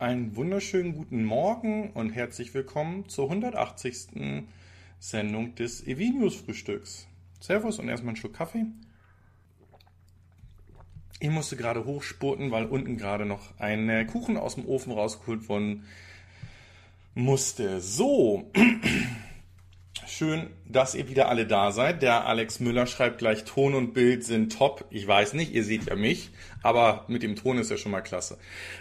Einen wunderschönen guten Morgen und herzlich willkommen zur 180. Sendung des Evinius Frühstücks. Servus und erstmal einen Schluck Kaffee. Ich musste gerade hochspurten, weil unten gerade noch ein äh, Kuchen aus dem Ofen rausgeholt worden musste. So, Schön, dass ihr wieder alle da seid. Der Alex Müller schreibt gleich, Ton und Bild sind top. Ich weiß nicht, ihr seht ja mich, aber mit dem Ton ist ja schon mal klasse.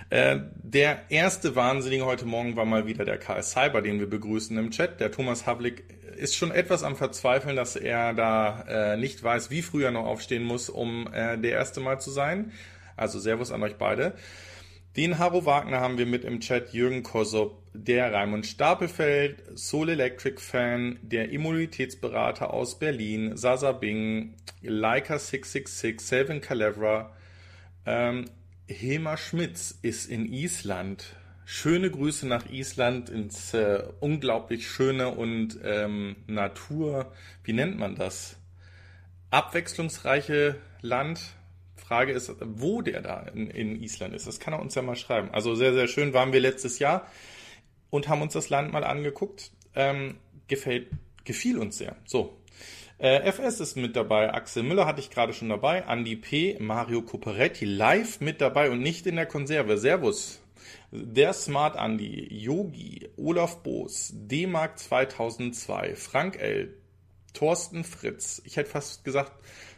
Äh, der erste Wahnsinnige heute Morgen war mal wieder der KS Cyber, den wir begrüßen im Chat. Der Thomas Havlik ist schon etwas am Verzweifeln, dass er da äh, nicht weiß, wie früh er noch aufstehen muss, um äh, der Erste Mal zu sein. Also Servus an euch beide. Den Haro Wagner haben wir mit im Chat, Jürgen Kosop, der Raimund Stapelfeld, Soul Electric Fan, der Immunitätsberater aus Berlin, Sasa Bing, Leica 666, Selvin Calevra, ähm, Hilmar Schmitz ist in Island. Schöne Grüße nach Island ins äh, unglaublich schöne und ähm, Natur, wie nennt man das? Abwechslungsreiche Land, Frage ist, wo der da in, in, Island ist. Das kann er uns ja mal schreiben. Also sehr, sehr schön waren wir letztes Jahr und haben uns das Land mal angeguckt. Ähm, gefällt, gefiel uns sehr. So. Äh, FS ist mit dabei, Axel Müller hatte ich gerade schon dabei, Andy P., Mario Coperetti live mit dabei und nicht in der Konserve. Servus. Der Smart Andy, Yogi, Olaf Boos, D-Mark 2002, Frank L., Thorsten Fritz. Ich hätte fast gesagt,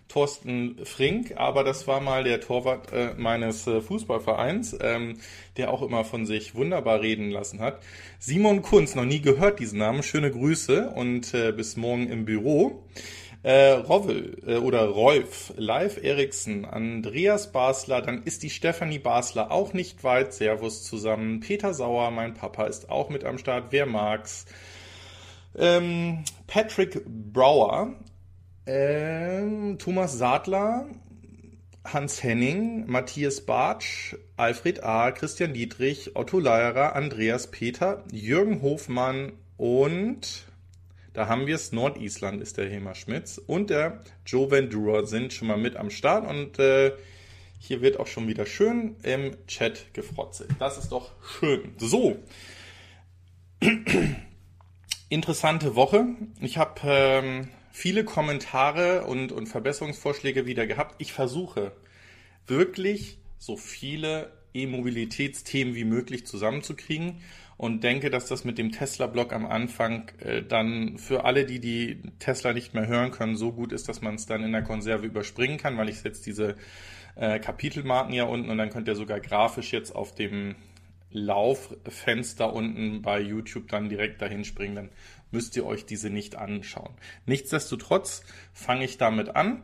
Thorsten Frink, aber das war mal der Torwart äh, meines äh, Fußballvereins, ähm, der auch immer von sich wunderbar reden lassen hat. Simon Kunz, noch nie gehört diesen Namen, schöne Grüße und äh, bis morgen im Büro. Äh, Rovel äh, oder Rolf, Live Eriksen, Andreas Basler, dann ist die Stefanie Basler auch nicht weit. Servus zusammen. Peter Sauer, mein Papa, ist auch mit am Start. Wer mag's? Ähm, Patrick Brower, ähm, Thomas Sadler, Hans Henning, Matthias Bartsch, Alfred A., Christian Dietrich, Otto Leierer, Andreas Peter, Jürgen Hofmann und da haben wir es, Nordisland ist der Hema Schmitz und der Joe Vendura sind schon mal mit am Start und äh, hier wird auch schon wieder schön im Chat gefrotzelt. Das ist doch schön. So. Interessante Woche. Ich habe ähm, viele Kommentare und, und Verbesserungsvorschläge wieder gehabt. Ich versuche wirklich so viele E-Mobilitätsthemen wie möglich zusammenzukriegen und denke, dass das mit dem Tesla-Blog am Anfang äh, dann für alle, die die Tesla nicht mehr hören können, so gut ist, dass man es dann in der Konserve überspringen kann, weil ich setze diese äh, Kapitelmarken ja unten und dann könnt ihr sogar grafisch jetzt auf dem Lauffenster unten bei YouTube dann direkt dahin springen, dann müsst ihr euch diese nicht anschauen. Nichtsdestotrotz fange ich damit an,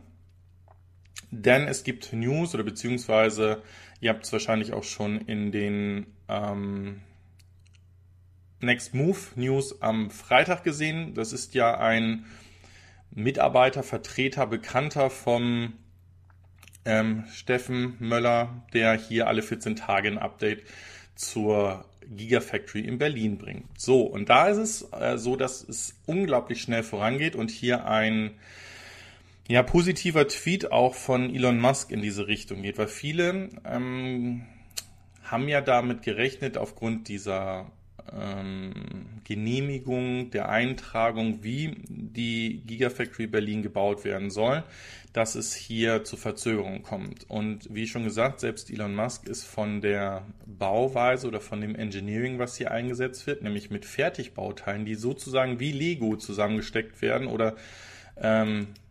denn es gibt News oder beziehungsweise ihr habt es wahrscheinlich auch schon in den ähm, Next Move News am Freitag gesehen. Das ist ja ein Mitarbeiter, Vertreter, Bekannter vom ähm, Steffen Möller, der hier alle 14 Tage ein Update zur Gigafactory in Berlin bringt. So, und da ist es äh, so, dass es unglaublich schnell vorangeht und hier ein ja, positiver Tweet auch von Elon Musk in diese Richtung geht, weil viele ähm, haben ja damit gerechnet, aufgrund dieser ähm, Genehmigung der Eintragung, wie die Gigafactory Berlin gebaut werden soll, dass es hier zu Verzögerungen kommt. Und wie schon gesagt, selbst Elon Musk ist von der Bauweise oder von dem Engineering, was hier eingesetzt wird, nämlich mit Fertigbauteilen, die sozusagen wie Lego zusammengesteckt werden oder ähm, äh,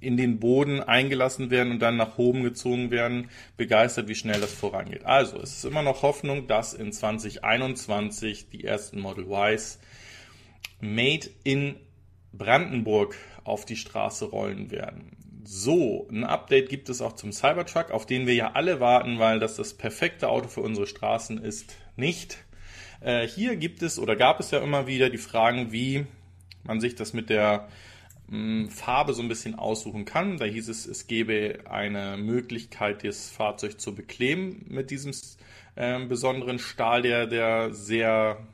in den Boden eingelassen werden und dann nach oben gezogen werden, begeistert, wie schnell das vorangeht. Also, es ist immer noch Hoffnung, dass in 2021 die ersten Model Ys made in Brandenburg auf die Straße rollen werden. So, ein Update gibt es auch zum Cybertruck, auf den wir ja alle warten, weil das das perfekte Auto für unsere Straßen ist, nicht. Äh, hier gibt es oder gab es ja immer wieder die Fragen, wie man sich das mit der Farbe so ein bisschen aussuchen kann. Da hieß es, es gäbe eine Möglichkeit, das Fahrzeug zu bekleben mit diesem äh, besonderen Stahl, der, der sehr,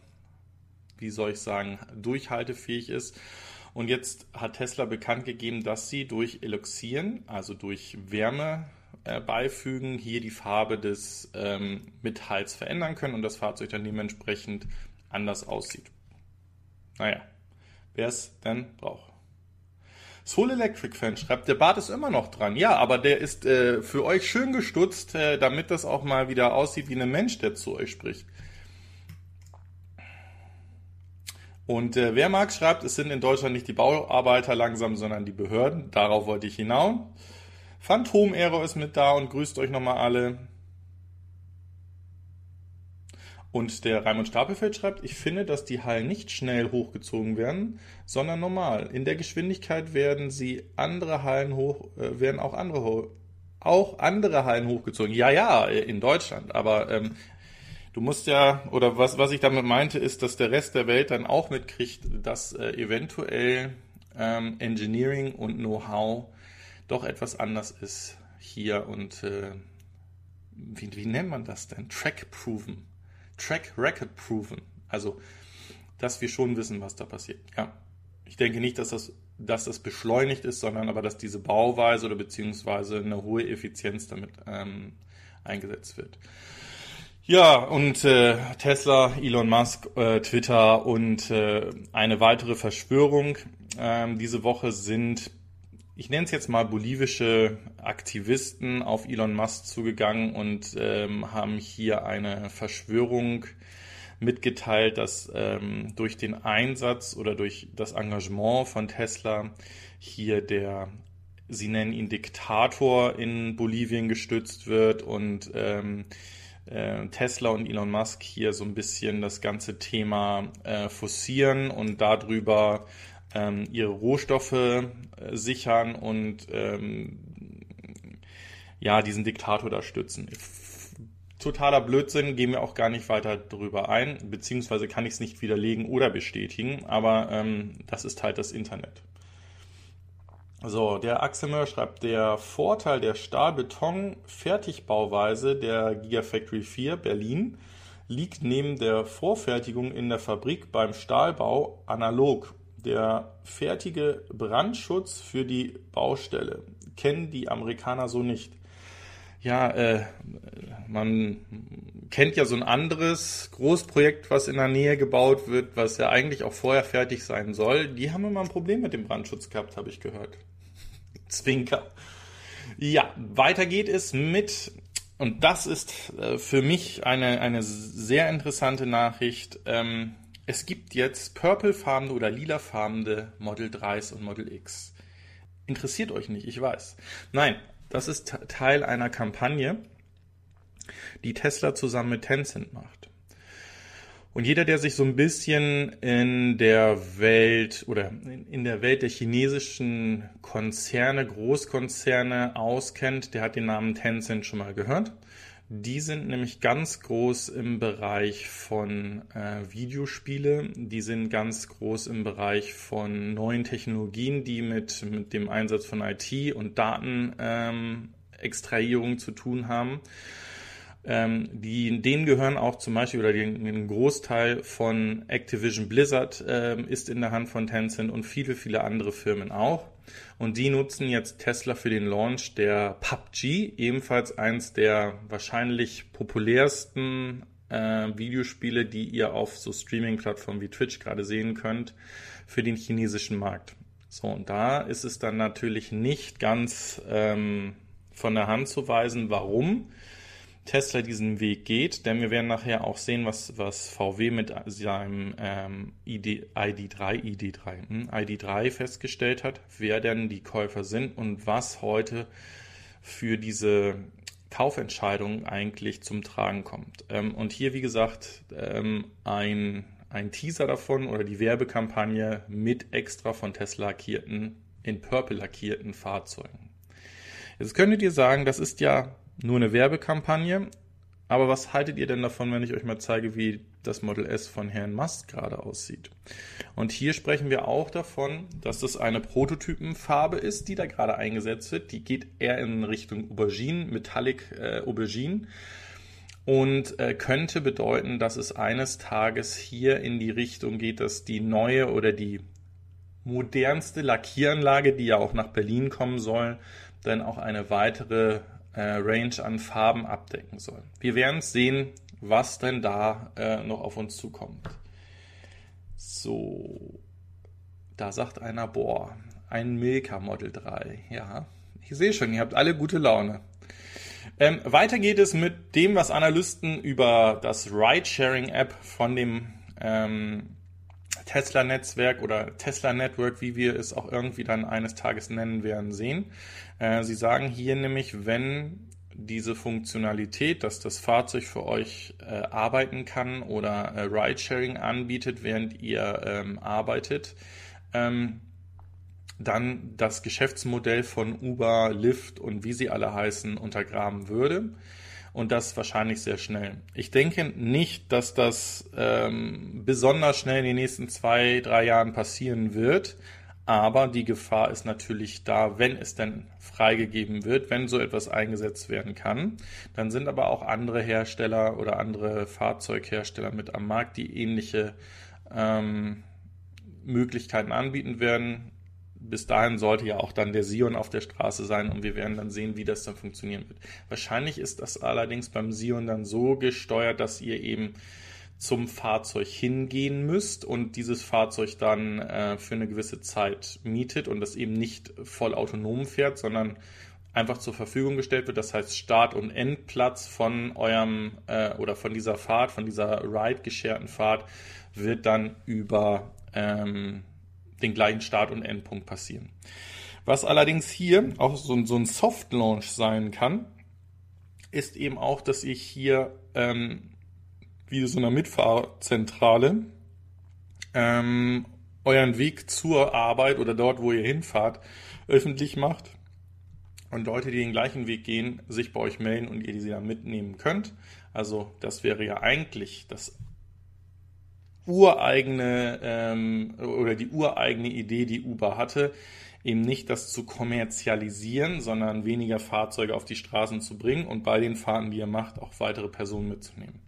wie soll ich sagen, durchhaltefähig ist. Und jetzt hat Tesla bekannt gegeben, dass sie durch Eloxieren, also durch Wärme äh, beifügen, hier die Farbe des ähm, Metalls verändern können und das Fahrzeug dann dementsprechend anders aussieht. Naja, wer es denn braucht. Soul Electric Fan schreibt, der Bart ist immer noch dran. Ja, aber der ist äh, für euch schön gestutzt, äh, damit das auch mal wieder aussieht wie ein Mensch, der zu euch spricht. Und äh, wer mag schreibt, es sind in Deutschland nicht die Bauarbeiter langsam, sondern die Behörden. Darauf wollte ich hinaus. Phantom Error ist mit da und grüßt euch nochmal alle. Und der Raimund Stapelfeld schreibt, ich finde, dass die Hallen nicht schnell hochgezogen werden, sondern normal. In der Geschwindigkeit werden sie andere Hallen hoch, äh, werden auch andere auch andere Hallen hochgezogen. Ja, ja, in Deutschland. Aber ähm, du musst ja, oder was, was ich damit meinte, ist, dass der Rest der Welt dann auch mitkriegt, dass äh, eventuell ähm, Engineering und Know-how doch etwas anders ist hier und äh, wie, wie nennt man das denn? Track-proven. Track Record proven. Also, dass wir schon wissen, was da passiert. Ja. Ich denke nicht, dass das, dass das beschleunigt ist, sondern aber, dass diese Bauweise oder beziehungsweise eine hohe Effizienz damit ähm, eingesetzt wird. Ja, und äh, Tesla, Elon Musk, äh, Twitter und äh, eine weitere Verschwörung ähm, diese Woche sind ich nenne es jetzt mal bolivische Aktivisten auf Elon Musk zugegangen und ähm, haben hier eine Verschwörung mitgeteilt, dass ähm, durch den Einsatz oder durch das Engagement von Tesla hier der, sie nennen ihn Diktator in Bolivien gestützt wird und ähm, äh, Tesla und Elon Musk hier so ein bisschen das ganze Thema äh, forcieren und darüber ähm, ihre Rohstoffe äh, sichern und ähm, ja, diesen Diktator da stützen. Totaler Blödsinn, gehen wir auch gar nicht weiter darüber ein, beziehungsweise kann ich es nicht widerlegen oder bestätigen, aber ähm, das ist halt das Internet. So, der Axel Möhr schreibt, der Vorteil der Stahlbeton-Fertigbauweise der Gigafactory 4 Berlin liegt neben der Vorfertigung in der Fabrik beim Stahlbau analog der fertige Brandschutz für die Baustelle kennen die Amerikaner so nicht. Ja, äh, man kennt ja so ein anderes Großprojekt, was in der Nähe gebaut wird, was ja eigentlich auch vorher fertig sein soll. Die haben immer ein Problem mit dem Brandschutz gehabt, habe ich gehört. Zwinker. Ja, weiter geht es mit, und das ist äh, für mich eine, eine sehr interessante Nachricht. Ähm, es gibt jetzt purplefarbene oder lilafarbene Model 3s und Model X. Interessiert euch nicht, ich weiß. Nein, das ist Teil einer Kampagne, die Tesla zusammen mit Tencent macht. Und jeder, der sich so ein bisschen in der Welt oder in der Welt der chinesischen Konzerne, Großkonzerne auskennt, der hat den Namen Tencent schon mal gehört. Die sind nämlich ganz groß im Bereich von äh, Videospiele. Die sind ganz groß im Bereich von neuen Technologien, die mit, mit dem Einsatz von IT und Datenextrahierung ähm, zu tun haben. Ähm, die, denen gehören auch zum Beispiel, oder den, den Großteil von Activision Blizzard ähm, ist in der Hand von Tencent und viele, viele andere Firmen auch. Und die nutzen jetzt Tesla für den Launch der PUBG, ebenfalls eins der wahrscheinlich populärsten äh, Videospiele, die ihr auf so Streaming-Plattformen wie Twitch gerade sehen könnt, für den chinesischen Markt. So, und da ist es dann natürlich nicht ganz ähm, von der Hand zu weisen, warum Tesla diesen Weg geht, denn wir werden nachher auch sehen, was, was VW mit seinem ähm, ID, ID3, ID3, hm, ID3 festgestellt hat, wer denn die Käufer sind und was heute für diese Kaufentscheidung eigentlich zum Tragen kommt. Ähm, und hier, wie gesagt, ähm, ein, ein Teaser davon oder die Werbekampagne mit extra von Tesla lackierten, in Purple lackierten Fahrzeugen. Jetzt könntet ihr sagen, das ist ja nur eine Werbekampagne. Aber was haltet ihr denn davon, wenn ich euch mal zeige, wie das Model S von Herrn Musk gerade aussieht? Und hier sprechen wir auch davon, dass das eine Prototypenfarbe ist, die da gerade eingesetzt wird. Die geht eher in Richtung Aubergine, Metallic äh, Aubergine. Und äh, könnte bedeuten, dass es eines Tages hier in die Richtung geht, dass die neue oder die modernste Lackieranlage, die ja auch nach Berlin kommen soll, dann auch eine weitere äh, Range an Farben abdecken soll. Wir werden sehen, was denn da äh, noch auf uns zukommt. So, da sagt einer, boah, ein Milka Model 3. Ja, ich sehe schon, ihr habt alle gute Laune. Ähm, weiter geht es mit dem, was Analysten über das Ride-Sharing-App von dem ähm, Tesla-Netzwerk oder Tesla-Network, wie wir es auch irgendwie dann eines Tages nennen werden, sehen. Äh, sie sagen hier nämlich, wenn diese Funktionalität, dass das Fahrzeug für euch äh, arbeiten kann oder äh, Ridesharing anbietet, während ihr ähm, arbeitet, ähm, dann das Geschäftsmodell von Uber, Lyft und wie sie alle heißen untergraben würde. Und das wahrscheinlich sehr schnell. Ich denke nicht, dass das ähm, besonders schnell in den nächsten zwei, drei Jahren passieren wird. Aber die Gefahr ist natürlich da, wenn es denn freigegeben wird, wenn so etwas eingesetzt werden kann. Dann sind aber auch andere Hersteller oder andere Fahrzeughersteller mit am Markt, die ähnliche ähm, Möglichkeiten anbieten werden bis dahin sollte ja auch dann der Sion auf der Straße sein und wir werden dann sehen, wie das dann funktionieren wird. Wahrscheinlich ist das allerdings beim Sion dann so gesteuert, dass ihr eben zum Fahrzeug hingehen müsst und dieses Fahrzeug dann äh, für eine gewisse Zeit mietet und das eben nicht voll autonom fährt, sondern einfach zur Verfügung gestellt wird. Das heißt, Start- und Endplatz von eurem äh, oder von dieser Fahrt, von dieser Ride-gescherten Fahrt wird dann über ähm, den gleichen Start- und Endpunkt passieren. Was allerdings hier auch so, so ein Soft-Launch sein kann, ist eben auch, dass ich hier ähm, wie so einer Mitfahrzentrale ähm, euren Weg zur Arbeit oder dort, wo ihr hinfahrt, öffentlich macht und Leute, die den gleichen Weg gehen, sich bei euch melden und ihr sie dann mitnehmen könnt. Also das wäre ja eigentlich das ureigene ähm, oder die ureigene Idee, die Uber hatte, eben nicht das zu kommerzialisieren, sondern weniger Fahrzeuge auf die Straßen zu bringen und bei den Fahrten, die er macht, auch weitere Personen mitzunehmen.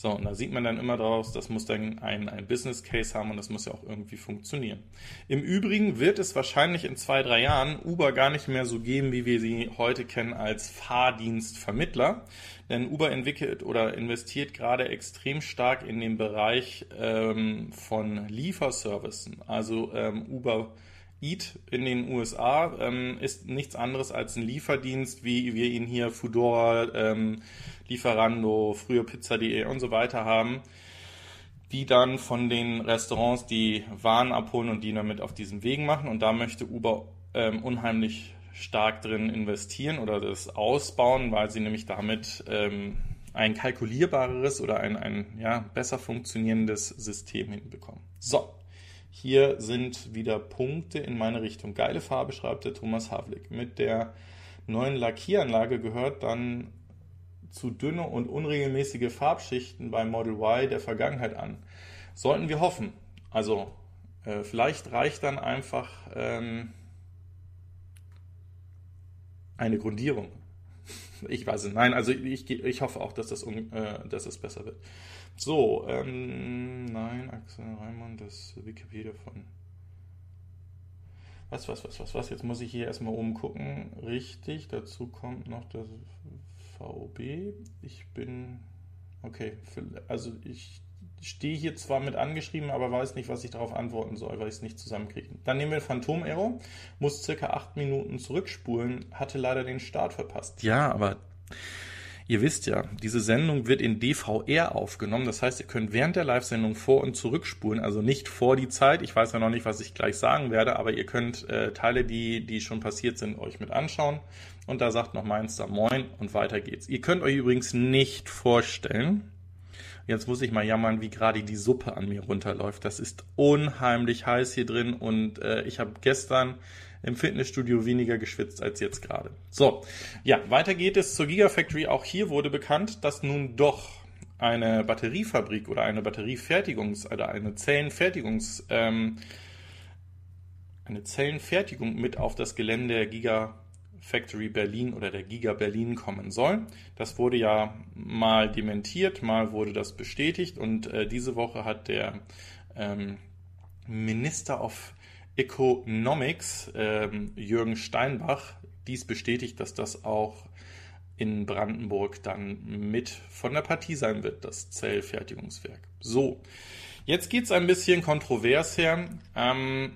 So, und da sieht man dann immer draus, das muss dann ein, ein Business Case haben und das muss ja auch irgendwie funktionieren. Im Übrigen wird es wahrscheinlich in zwei, drei Jahren Uber gar nicht mehr so geben, wie wir sie heute kennen als Fahrdienstvermittler. Denn Uber entwickelt oder investiert gerade extrem stark in den Bereich ähm, von Lieferservices. Also ähm, Uber Eat in den USA ähm, ist nichts anderes als ein Lieferdienst, wie wir ihn hier Foodora, ähm, Lieferando, früher Pizza.de und so weiter haben, die dann von den Restaurants die Waren abholen und die damit auf diesen Wegen machen. Und da möchte Uber ähm, unheimlich stark drin investieren oder das ausbauen, weil sie nämlich damit ähm, ein kalkulierbareres oder ein, ein ja, besser funktionierendes System hinbekommen. So, hier sind wieder Punkte in meine Richtung. Geile Farbe, schreibt der Thomas Havlik. Mit der neuen Lackieranlage gehört dann zu dünne und unregelmäßige Farbschichten beim Model Y der Vergangenheit an. Sollten wir hoffen. Also äh, vielleicht reicht dann einfach ähm, eine Grundierung. Ich weiß es. Nein, also ich, ich hoffe auch, dass das, äh, dass das besser wird. So, ähm, nein, Axel Reimann, das Wikipedia von. Was, was, was, was, was? Jetzt muss ich hier erstmal oben gucken. Richtig, dazu kommt noch das VOB. Ich bin. Okay, also ich stehe hier zwar mit angeschrieben, aber weiß nicht, was ich darauf antworten soll, weil ich es nicht zusammenkriege. Dann nehmen wir Phantom Arrow, muss circa acht Minuten zurückspulen, hatte leider den Start verpasst. Ja, aber Ihr wisst ja, diese Sendung wird in DVR aufgenommen. Das heißt, ihr könnt während der Live-Sendung vor- und zurückspulen, also nicht vor die Zeit. Ich weiß ja noch nicht, was ich gleich sagen werde, aber ihr könnt äh, Teile, die, die schon passiert sind, euch mit anschauen. Und da sagt noch Mainster Moin und weiter geht's. Ihr könnt euch übrigens nicht vorstellen, jetzt muss ich mal jammern, wie gerade die Suppe an mir runterläuft. Das ist unheimlich heiß hier drin und äh, ich habe gestern im Fitnessstudio weniger geschwitzt als jetzt gerade. So, ja, weiter geht es zur Gigafactory. Auch hier wurde bekannt, dass nun doch eine Batteriefabrik oder eine Batteriefertigungs- oder eine Zellenfertigungs- ähm, eine Zellenfertigung mit auf das Gelände der Gigafactory Berlin oder der Giga Berlin kommen soll. Das wurde ja mal dementiert, mal wurde das bestätigt und äh, diese Woche hat der ähm, Minister of Economics, ähm, Jürgen Steinbach, dies bestätigt, dass das auch in Brandenburg dann mit von der Partie sein wird, das Zellfertigungswerk. So, jetzt geht es ein bisschen kontrovers her. Ähm,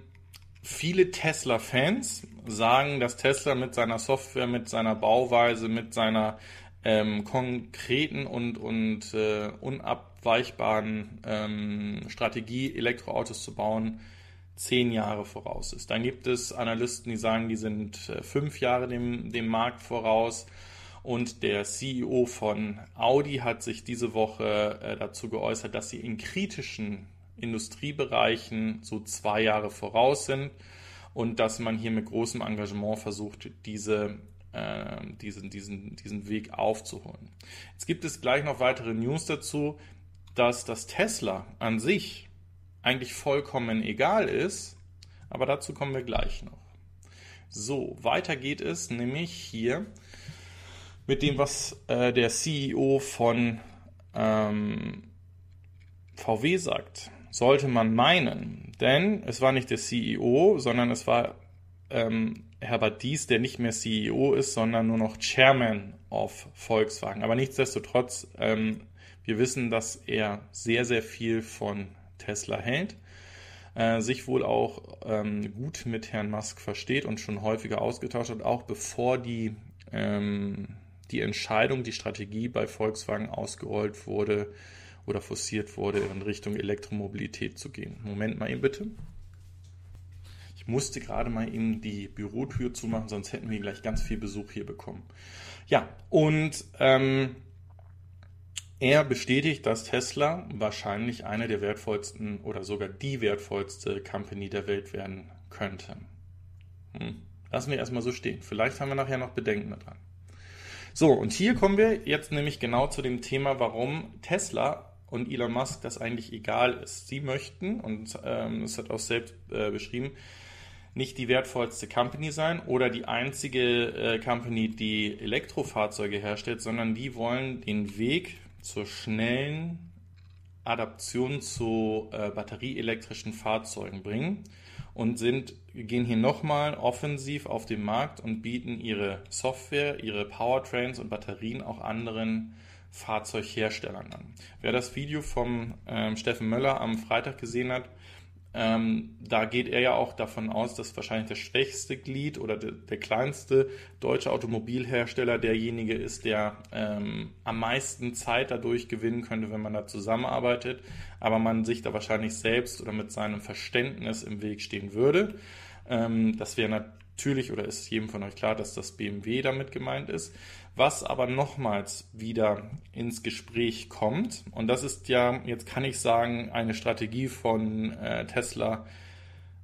viele Tesla-Fans sagen, dass Tesla mit seiner Software, mit seiner Bauweise, mit seiner ähm, konkreten und, und äh, unabweichbaren ähm, Strategie, Elektroautos zu bauen, zehn Jahre voraus ist. Dann gibt es Analysten, die sagen, die sind äh, fünf Jahre dem, dem Markt voraus. Und der CEO von Audi hat sich diese Woche äh, dazu geäußert, dass sie in kritischen Industriebereichen so zwei Jahre voraus sind und dass man hier mit großem Engagement versucht, diese, äh, diesen, diesen, diesen Weg aufzuholen. Jetzt gibt es gleich noch weitere News dazu, dass das Tesla an sich eigentlich vollkommen egal ist, aber dazu kommen wir gleich noch. So, weiter geht es nämlich hier mit dem, was äh, der CEO von ähm, VW sagt. Sollte man meinen, denn es war nicht der CEO, sondern es war ähm, Herbert Dies, der nicht mehr CEO ist, sondern nur noch Chairman of Volkswagen. Aber nichtsdestotrotz, ähm, wir wissen, dass er sehr, sehr viel von Tesla hält, äh, sich wohl auch ähm, gut mit Herrn Musk versteht und schon häufiger ausgetauscht hat, auch bevor die, ähm, die Entscheidung, die Strategie bei Volkswagen ausgerollt wurde oder forciert wurde, in Richtung Elektromobilität zu gehen. Moment mal eben bitte. Ich musste gerade mal eben die Bürotür zumachen, sonst hätten wir gleich ganz viel Besuch hier bekommen. Ja, und ähm, er bestätigt, dass Tesla wahrscheinlich eine der wertvollsten oder sogar die wertvollste Company der Welt werden könnte. Hm. Lassen wir erstmal so stehen. Vielleicht haben wir nachher noch Bedenken daran. So, und hier kommen wir jetzt nämlich genau zu dem Thema, warum Tesla und Elon Musk das eigentlich egal ist. Sie möchten, und ähm, das hat auch selbst äh, beschrieben, nicht die wertvollste Company sein oder die einzige äh, Company, die Elektrofahrzeuge herstellt, sondern die wollen den Weg zur schnellen Adaption zu äh, batterieelektrischen Fahrzeugen bringen und sind, gehen hier nochmal offensiv auf den Markt und bieten ihre Software, ihre Powertrains und Batterien auch anderen Fahrzeugherstellern an. Wer das Video vom ähm, Steffen Möller am Freitag gesehen hat, ähm, da geht er ja auch davon aus, dass wahrscheinlich das schwächste Glied oder de, der kleinste deutsche Automobilhersteller derjenige ist, der ähm, am meisten Zeit dadurch gewinnen könnte, wenn man da zusammenarbeitet, aber man sich da wahrscheinlich selbst oder mit seinem Verständnis im Weg stehen würde. Ähm, das wäre natürlich oder ist jedem von euch klar, dass das BMW damit gemeint ist was aber nochmals wieder ins Gespräch kommt. Und das ist ja, jetzt kann ich sagen, eine Strategie von äh, Tesla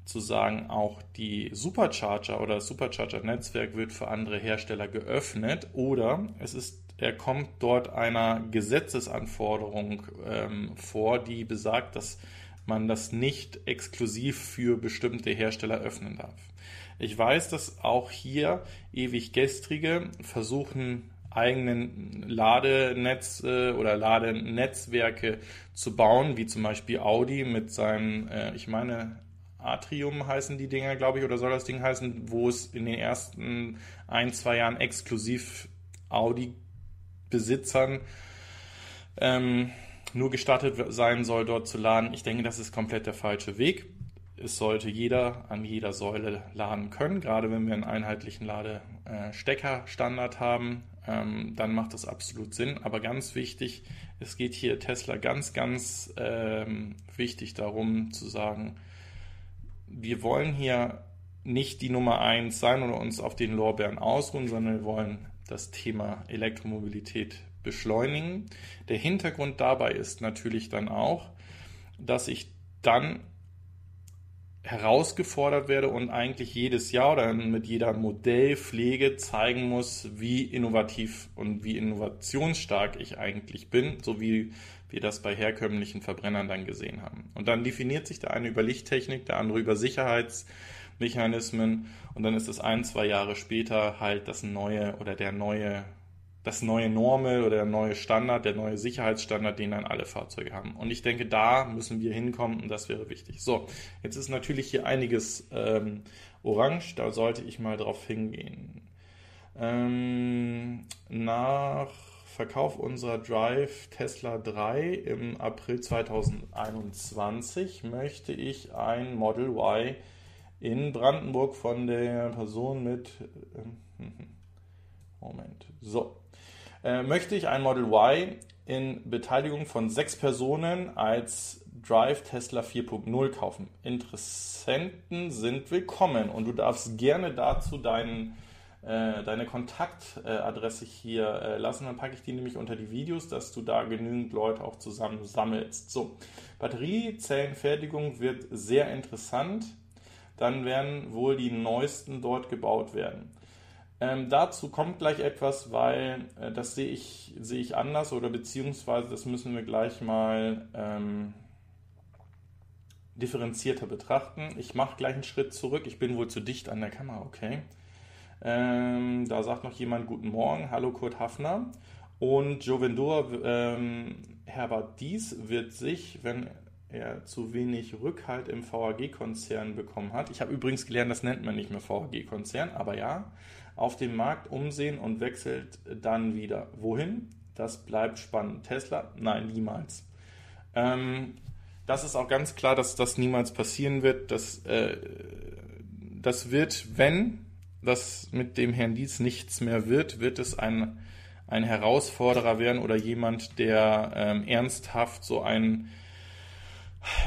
zu sagen, auch die Supercharger oder das Supercharger-Netzwerk wird für andere Hersteller geöffnet oder es ist, er kommt dort einer Gesetzesanforderung ähm, vor, die besagt, dass man das nicht exklusiv für bestimmte Hersteller öffnen darf. Ich weiß, dass auch hier ewig gestrige versuchen, eigenen Ladenetze oder Ladenetzwerke zu bauen, wie zum Beispiel Audi mit seinem, äh, ich meine, Atrium heißen die Dinger, glaube ich, oder soll das Ding heißen, wo es in den ersten ein, zwei Jahren exklusiv Audi-Besitzern ähm, nur gestattet sein soll, dort zu laden. Ich denke, das ist komplett der falsche Weg es sollte jeder an jeder Säule laden können, gerade wenn wir einen einheitlichen Ladesteckerstandard haben, ähm, dann macht das absolut Sinn. Aber ganz wichtig, es geht hier Tesla ganz, ganz ähm, wichtig darum zu sagen, wir wollen hier nicht die Nummer eins sein oder uns auf den Lorbeeren ausruhen, sondern wir wollen das Thema Elektromobilität beschleunigen. Der Hintergrund dabei ist natürlich dann auch, dass ich dann herausgefordert werde und eigentlich jedes Jahr oder mit jeder Modellpflege zeigen muss, wie innovativ und wie innovationsstark ich eigentlich bin, so wie wir das bei herkömmlichen Verbrennern dann gesehen haben. Und dann definiert sich der eine über Lichttechnik, der andere über Sicherheitsmechanismen und dann ist es ein, zwei Jahre später halt das neue oder der neue das neue Normal oder der neue Standard, der neue Sicherheitsstandard, den dann alle Fahrzeuge haben. Und ich denke, da müssen wir hinkommen und das wäre wichtig. So, jetzt ist natürlich hier einiges ähm, orange, da sollte ich mal drauf hingehen. Ähm, nach Verkauf unserer Drive Tesla 3 im April 2021 möchte ich ein Model Y in Brandenburg von der Person mit. Äh, Moment. So. Äh, möchte ich ein Model Y in Beteiligung von sechs Personen als Drive Tesla 4.0 kaufen. Interessenten sind willkommen und du darfst gerne dazu deinen, äh, deine Kontaktadresse hier äh, lassen. Dann packe ich die nämlich unter die Videos, dass du da genügend Leute auch zusammen sammelst. So, Batteriezellenfertigung wird sehr interessant. Dann werden wohl die neuesten dort gebaut werden. Ähm, dazu kommt gleich etwas, weil äh, das sehe ich, sehe ich anders oder beziehungsweise das müssen wir gleich mal ähm, differenzierter betrachten. Ich mache gleich einen Schritt zurück. Ich bin wohl zu dicht an der Kamera, okay. Ähm, da sagt noch jemand Guten Morgen. Hallo Kurt Hafner. Und Joe Vendor, ähm, Herbert Dies wird sich, wenn er zu wenig Rückhalt im VAG-Konzern bekommen hat. Ich habe übrigens gelernt, das nennt man nicht mehr VAG-Konzern, aber ja, auf dem Markt umsehen und wechselt dann wieder. Wohin? Das bleibt spannend. Tesla? Nein, niemals. Ähm, das ist auch ganz klar, dass das niemals passieren wird. Das, äh, das wird, wenn das mit dem Herrn Dietz nichts mehr wird, wird es ein, ein Herausforderer werden oder jemand, der ähm, ernsthaft so ein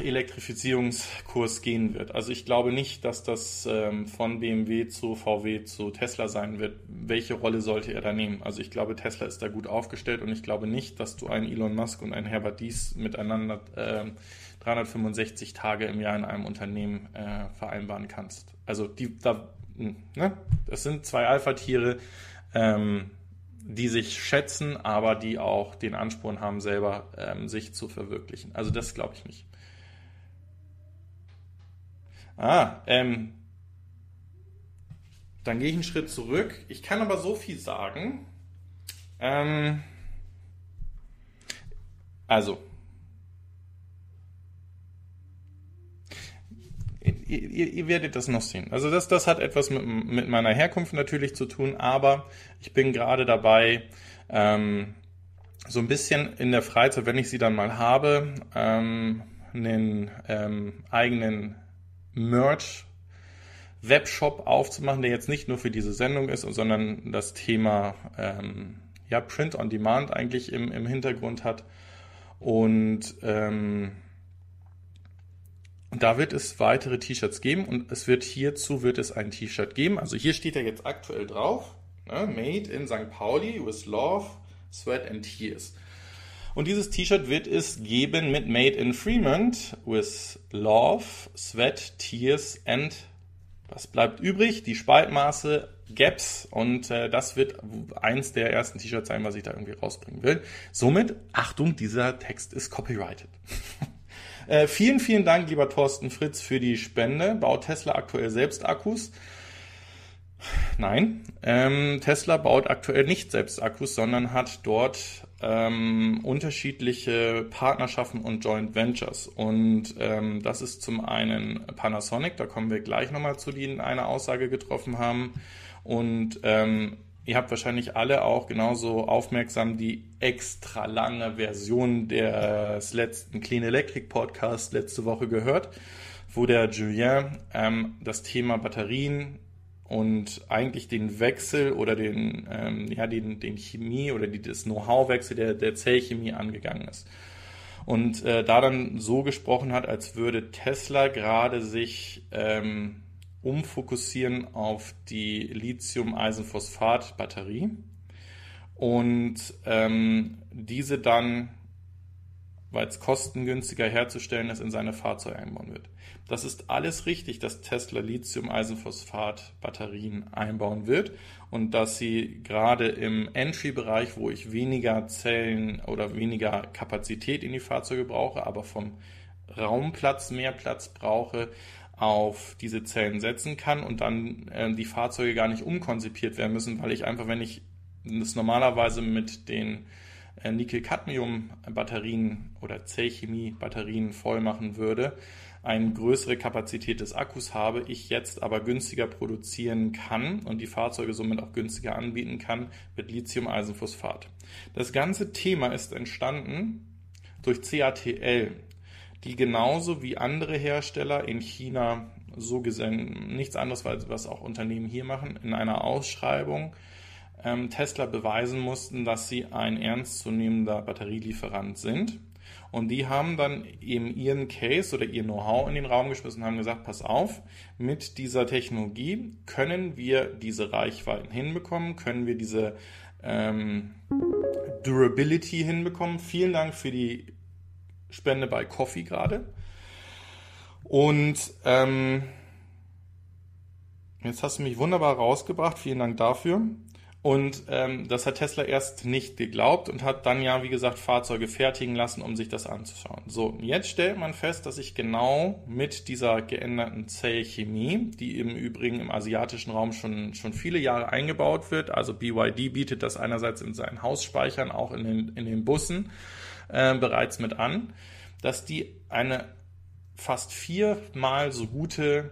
Elektrifizierungskurs gehen wird. Also ich glaube nicht, dass das ähm, von BMW zu VW zu Tesla sein wird. Welche Rolle sollte er da nehmen? Also ich glaube, Tesla ist da gut aufgestellt und ich glaube nicht, dass du einen Elon Musk und einen Herbert Dies miteinander äh, 365 Tage im Jahr in einem Unternehmen äh, vereinbaren kannst. Also die, da, hm, ne? das sind zwei Alpha-Tiere, ähm, die sich schätzen, aber die auch den Ansporn haben, selber ähm, sich zu verwirklichen. Also das glaube ich nicht. Ah, ähm, dann gehe ich einen Schritt zurück. Ich kann aber so viel sagen. Ähm, also, ihr, ihr, werdet das noch sehen. Also das, das hat etwas mit, mit meiner Herkunft natürlich zu tun, aber ich bin gerade dabei, ähm, so ein bisschen in der Freizeit, wenn ich sie dann mal habe, ähm, einen ähm, eigenen Merch Webshop aufzumachen, der jetzt nicht nur für diese Sendung ist, sondern das Thema ähm, ja, Print on Demand eigentlich im, im Hintergrund hat. Und ähm, da wird es weitere T-Shirts geben und es wird hierzu wird es ein T-Shirt geben. Also hier steht er jetzt aktuell drauf. Ne? Made in St. Pauli with Love, Sweat and Tears. Und dieses T-Shirt wird es geben mit Made in Fremont with Love, Sweat, Tears and was bleibt übrig? Die Spaltmaße, Gaps und äh, das wird eins der ersten T-Shirts sein, was ich da irgendwie rausbringen will. Somit, Achtung, dieser Text ist copyrighted. äh, vielen, vielen Dank, lieber Thorsten Fritz, für die Spende. Baut Tesla aktuell selbst Akkus? Nein, ähm, Tesla baut aktuell nicht selbst Akkus, sondern hat dort ähm, unterschiedliche Partnerschaften und Joint Ventures. Und ähm, das ist zum einen Panasonic, da kommen wir gleich nochmal zu, die eine Aussage getroffen haben. Und ähm, ihr habt wahrscheinlich alle auch genauso aufmerksam die extra lange Version des letzten Clean Electric Podcast letzte Woche gehört, wo der Julien ähm, das Thema Batterien und eigentlich den Wechsel oder den, ähm, ja, den, den Chemie oder die, das Know-how-Wechsel der, der Zellchemie angegangen ist. Und äh, da dann so gesprochen hat, als würde Tesla gerade sich ähm, umfokussieren auf die Lithium-Eisenphosphat-Batterie und ähm, diese dann weil es kostengünstiger herzustellen ist, in seine Fahrzeuge einbauen wird. Das ist alles richtig, dass Tesla Lithium-Eisenphosphat-Batterien einbauen wird und dass sie gerade im Entry-Bereich, wo ich weniger Zellen oder weniger Kapazität in die Fahrzeuge brauche, aber vom Raumplatz mehr Platz brauche, auf diese Zellen setzen kann und dann äh, die Fahrzeuge gar nicht umkonzipiert werden müssen, weil ich einfach, wenn ich das normalerweise mit den Nickel-Cadmium-Batterien oder Zellchemie-Batterien voll machen würde, eine größere Kapazität des Akkus habe, ich jetzt aber günstiger produzieren kann und die Fahrzeuge somit auch günstiger anbieten kann mit Lithium-Eisenphosphat. Das ganze Thema ist entstanden durch CATL, die genauso wie andere Hersteller in China so gesehen nichts anderes, was auch Unternehmen hier machen, in einer Ausschreibung Tesla beweisen mussten, dass sie ein ernstzunehmender Batterielieferant sind. Und die haben dann eben ihren Case oder ihr Know-how in den Raum geschmissen und haben gesagt, pass auf, mit dieser Technologie können wir diese Reichweiten hinbekommen, können wir diese ähm, Durability hinbekommen. Vielen Dank für die Spende bei Coffee gerade. Und ähm, jetzt hast du mich wunderbar rausgebracht. Vielen Dank dafür. Und ähm, das hat Tesla erst nicht geglaubt und hat dann ja, wie gesagt, Fahrzeuge fertigen lassen, um sich das anzuschauen. So, jetzt stellt man fest, dass sich genau mit dieser geänderten Zellchemie, die im Übrigen im asiatischen Raum schon, schon viele Jahre eingebaut wird, also BYD bietet das einerseits in seinen Hausspeichern, auch in den, in den Bussen äh, bereits mit an, dass die eine fast viermal so gute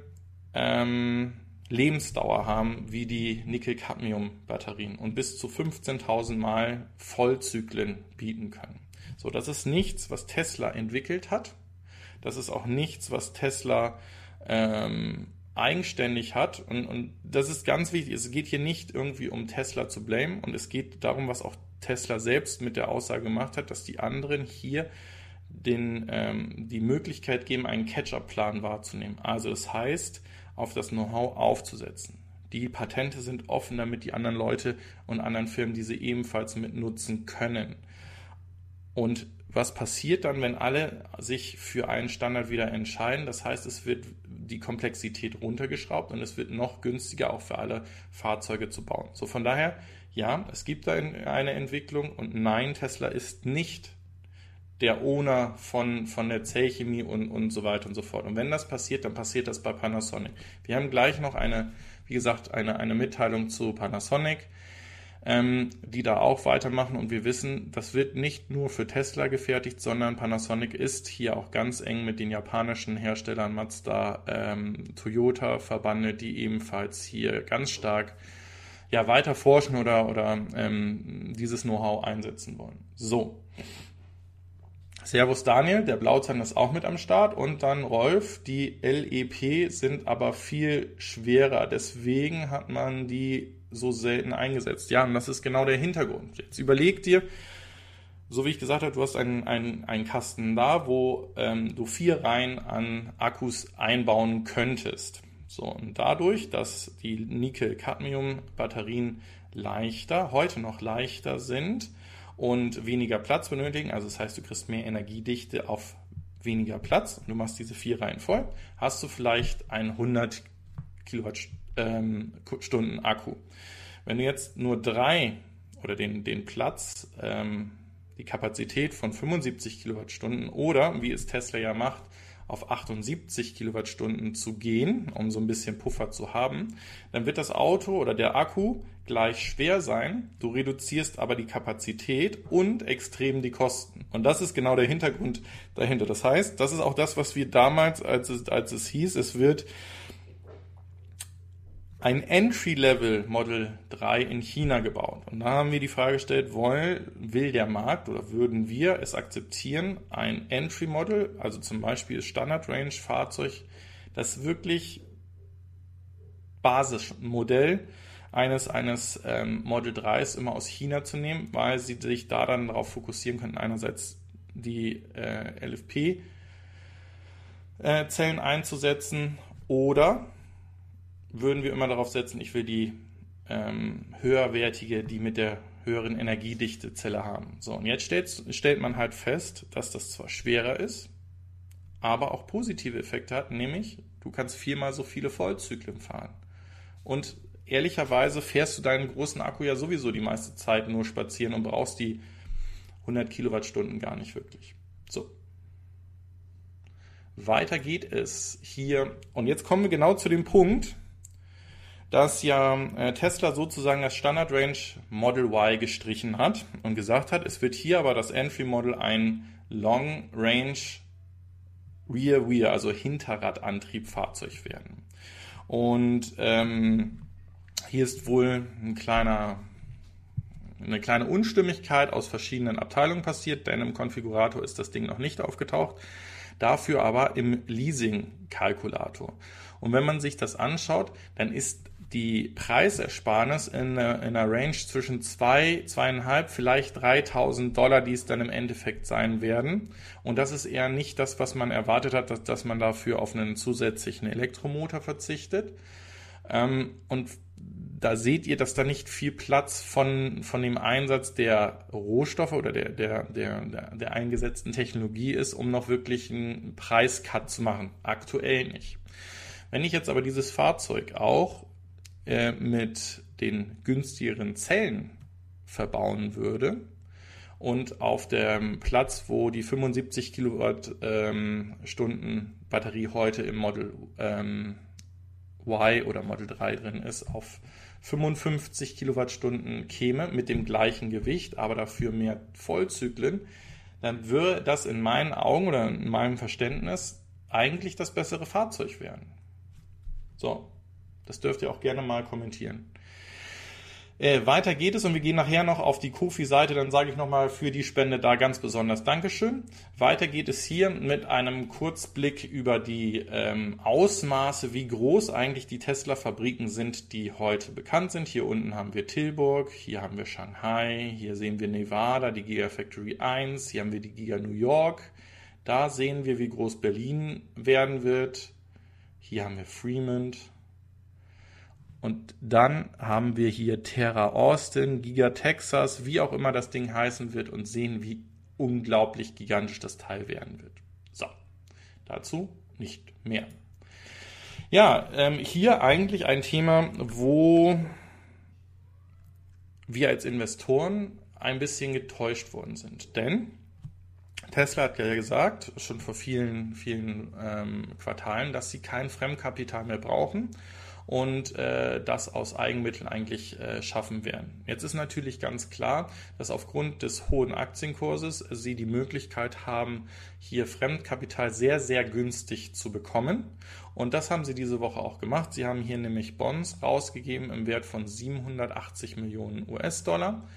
ähm, Lebensdauer haben wie die Nickel-Cadmium-Batterien und bis zu 15.000 Mal Vollzyklen bieten können. So, das ist nichts, was Tesla entwickelt hat. Das ist auch nichts, was Tesla ähm, eigenständig hat. Und, und das ist ganz wichtig. Es geht hier nicht irgendwie um Tesla zu blamen und es geht darum, was auch Tesla selbst mit der Aussage gemacht hat, dass die anderen hier den, ähm, die Möglichkeit geben, einen Catch-up-Plan wahrzunehmen. Also das heißt, auf das Know-how aufzusetzen. Die Patente sind offen, damit die anderen Leute und anderen Firmen diese ebenfalls mit nutzen können. Und was passiert dann, wenn alle sich für einen Standard wieder entscheiden? Das heißt, es wird die Komplexität runtergeschraubt und es wird noch günstiger auch für alle Fahrzeuge zu bauen. So von daher, ja, es gibt da eine Entwicklung und nein, Tesla ist nicht der Owner von, von der Zellchemie und, und so weiter und so fort. Und wenn das passiert, dann passiert das bei Panasonic. Wir haben gleich noch eine, wie gesagt, eine, eine Mitteilung zu Panasonic, ähm, die da auch weitermachen. Und wir wissen, das wird nicht nur für Tesla gefertigt, sondern Panasonic ist hier auch ganz eng mit den japanischen Herstellern Mazda, ähm, Toyota verbandelt, die ebenfalls hier ganz stark ja, weiter forschen oder, oder ähm, dieses Know-how einsetzen wollen. So. Servus Daniel, der Blauzahn ist auch mit am Start und dann Rolf. Die LEP sind aber viel schwerer, deswegen hat man die so selten eingesetzt. Ja, und das ist genau der Hintergrund. Jetzt überleg dir, so wie ich gesagt habe, du hast einen, einen, einen Kasten da, wo ähm, du vier Reihen an Akkus einbauen könntest. So, und dadurch, dass die Nickel-Cadmium-Batterien leichter, heute noch leichter sind, und weniger Platz benötigen. Also das heißt, du kriegst mehr Energiedichte auf weniger Platz du machst diese vier Reihen voll, hast du vielleicht einen 100 Kilowattstunden ähm, Akku. Wenn du jetzt nur drei oder den, den Platz, ähm, die Kapazität von 75 Kilowattstunden oder, wie es Tesla ja macht, auf 78 Kilowattstunden zu gehen, um so ein bisschen Puffer zu haben, dann wird das Auto oder der Akku gleich schwer sein. Du reduzierst aber die Kapazität und extrem die Kosten. Und das ist genau der Hintergrund dahinter. Das heißt, das ist auch das, was wir damals, als es, als es hieß, es wird ein Entry-Level Model 3 in China gebaut. Und da haben wir die Frage gestellt, will, will der Markt oder würden wir es akzeptieren, ein Entry-Model, also zum Beispiel Standard Range Fahrzeug, das wirklich Basismodell eines, eines ähm, Model 3s immer aus China zu nehmen, weil sie sich da dann darauf fokussieren können, einerseits die äh, LFP-Zellen äh, einzusetzen oder würden wir immer darauf setzen, ich will die ähm, höherwertige, die mit der höheren Energiedichte Zelle haben. So, und jetzt stellt, stellt man halt fest, dass das zwar schwerer ist, aber auch positive Effekte hat, nämlich du kannst viermal so viele Vollzyklen fahren. Und ehrlicherweise fährst du deinen großen Akku ja sowieso die meiste Zeit nur spazieren und brauchst die 100 Kilowattstunden gar nicht wirklich. So. Weiter geht es hier. Und jetzt kommen wir genau zu dem Punkt, dass ja äh, Tesla sozusagen das Standard Range Model Y gestrichen hat und gesagt hat, es wird hier aber das Entry Model ein Long Range Rear Wheel, also Hinterradantriebfahrzeug werden. Und ähm, hier ist wohl ein kleiner, eine kleine Unstimmigkeit aus verschiedenen Abteilungen passiert, denn im Konfigurator ist das Ding noch nicht aufgetaucht. Dafür aber im Leasing-Kalkulator. Und wenn man sich das anschaut, dann ist die Preisersparnis in, in einer Range zwischen 2, zwei, 2.500, vielleicht 3.000 Dollar, die es dann im Endeffekt sein werden. Und das ist eher nicht das, was man erwartet hat, dass, dass man dafür auf einen zusätzlichen Elektromotor verzichtet. Ähm, und da seht ihr, dass da nicht viel Platz von, von dem Einsatz der Rohstoffe oder der, der, der, der eingesetzten Technologie ist, um noch wirklich einen Preiscut zu machen. Aktuell nicht. Wenn ich jetzt aber dieses Fahrzeug auch äh, mit den günstigeren Zellen verbauen würde und auf dem Platz, wo die 75 Kilowattstunden ähm, Batterie heute im Model ähm, Y oder Model 3 drin ist, auf 55 Kilowattstunden käme mit dem gleichen Gewicht, aber dafür mehr Vollzyklen, dann würde das in meinen Augen oder in meinem Verständnis eigentlich das bessere Fahrzeug werden. So, das dürft ihr auch gerne mal kommentieren. Äh, weiter geht es und wir gehen nachher noch auf die Kofi-Seite, dann sage ich nochmal für die Spende da ganz besonders Dankeschön. Weiter geht es hier mit einem Kurzblick über die ähm, Ausmaße, wie groß eigentlich die Tesla-Fabriken sind, die heute bekannt sind. Hier unten haben wir Tilburg, hier haben wir Shanghai, hier sehen wir Nevada, die Gigafactory 1, hier haben wir die Giga New York. Da sehen wir, wie groß Berlin werden wird. Hier haben wir Fremont, und dann haben wir hier Terra Austin, Giga Texas, wie auch immer das Ding heißen wird und sehen, wie unglaublich gigantisch das Teil werden wird. So, dazu nicht mehr. Ja, ähm, hier eigentlich ein Thema, wo wir als Investoren ein bisschen getäuscht worden sind. Denn Tesla hat ja gesagt, schon vor vielen, vielen ähm, Quartalen, dass sie kein Fremdkapital mehr brauchen und äh, das aus Eigenmitteln eigentlich äh, schaffen werden. Jetzt ist natürlich ganz klar, dass aufgrund des hohen Aktienkurses Sie die Möglichkeit haben, hier Fremdkapital sehr, sehr günstig zu bekommen. Und das haben Sie diese Woche auch gemacht. Sie haben hier nämlich Bonds rausgegeben im Wert von 780 Millionen US-Dollar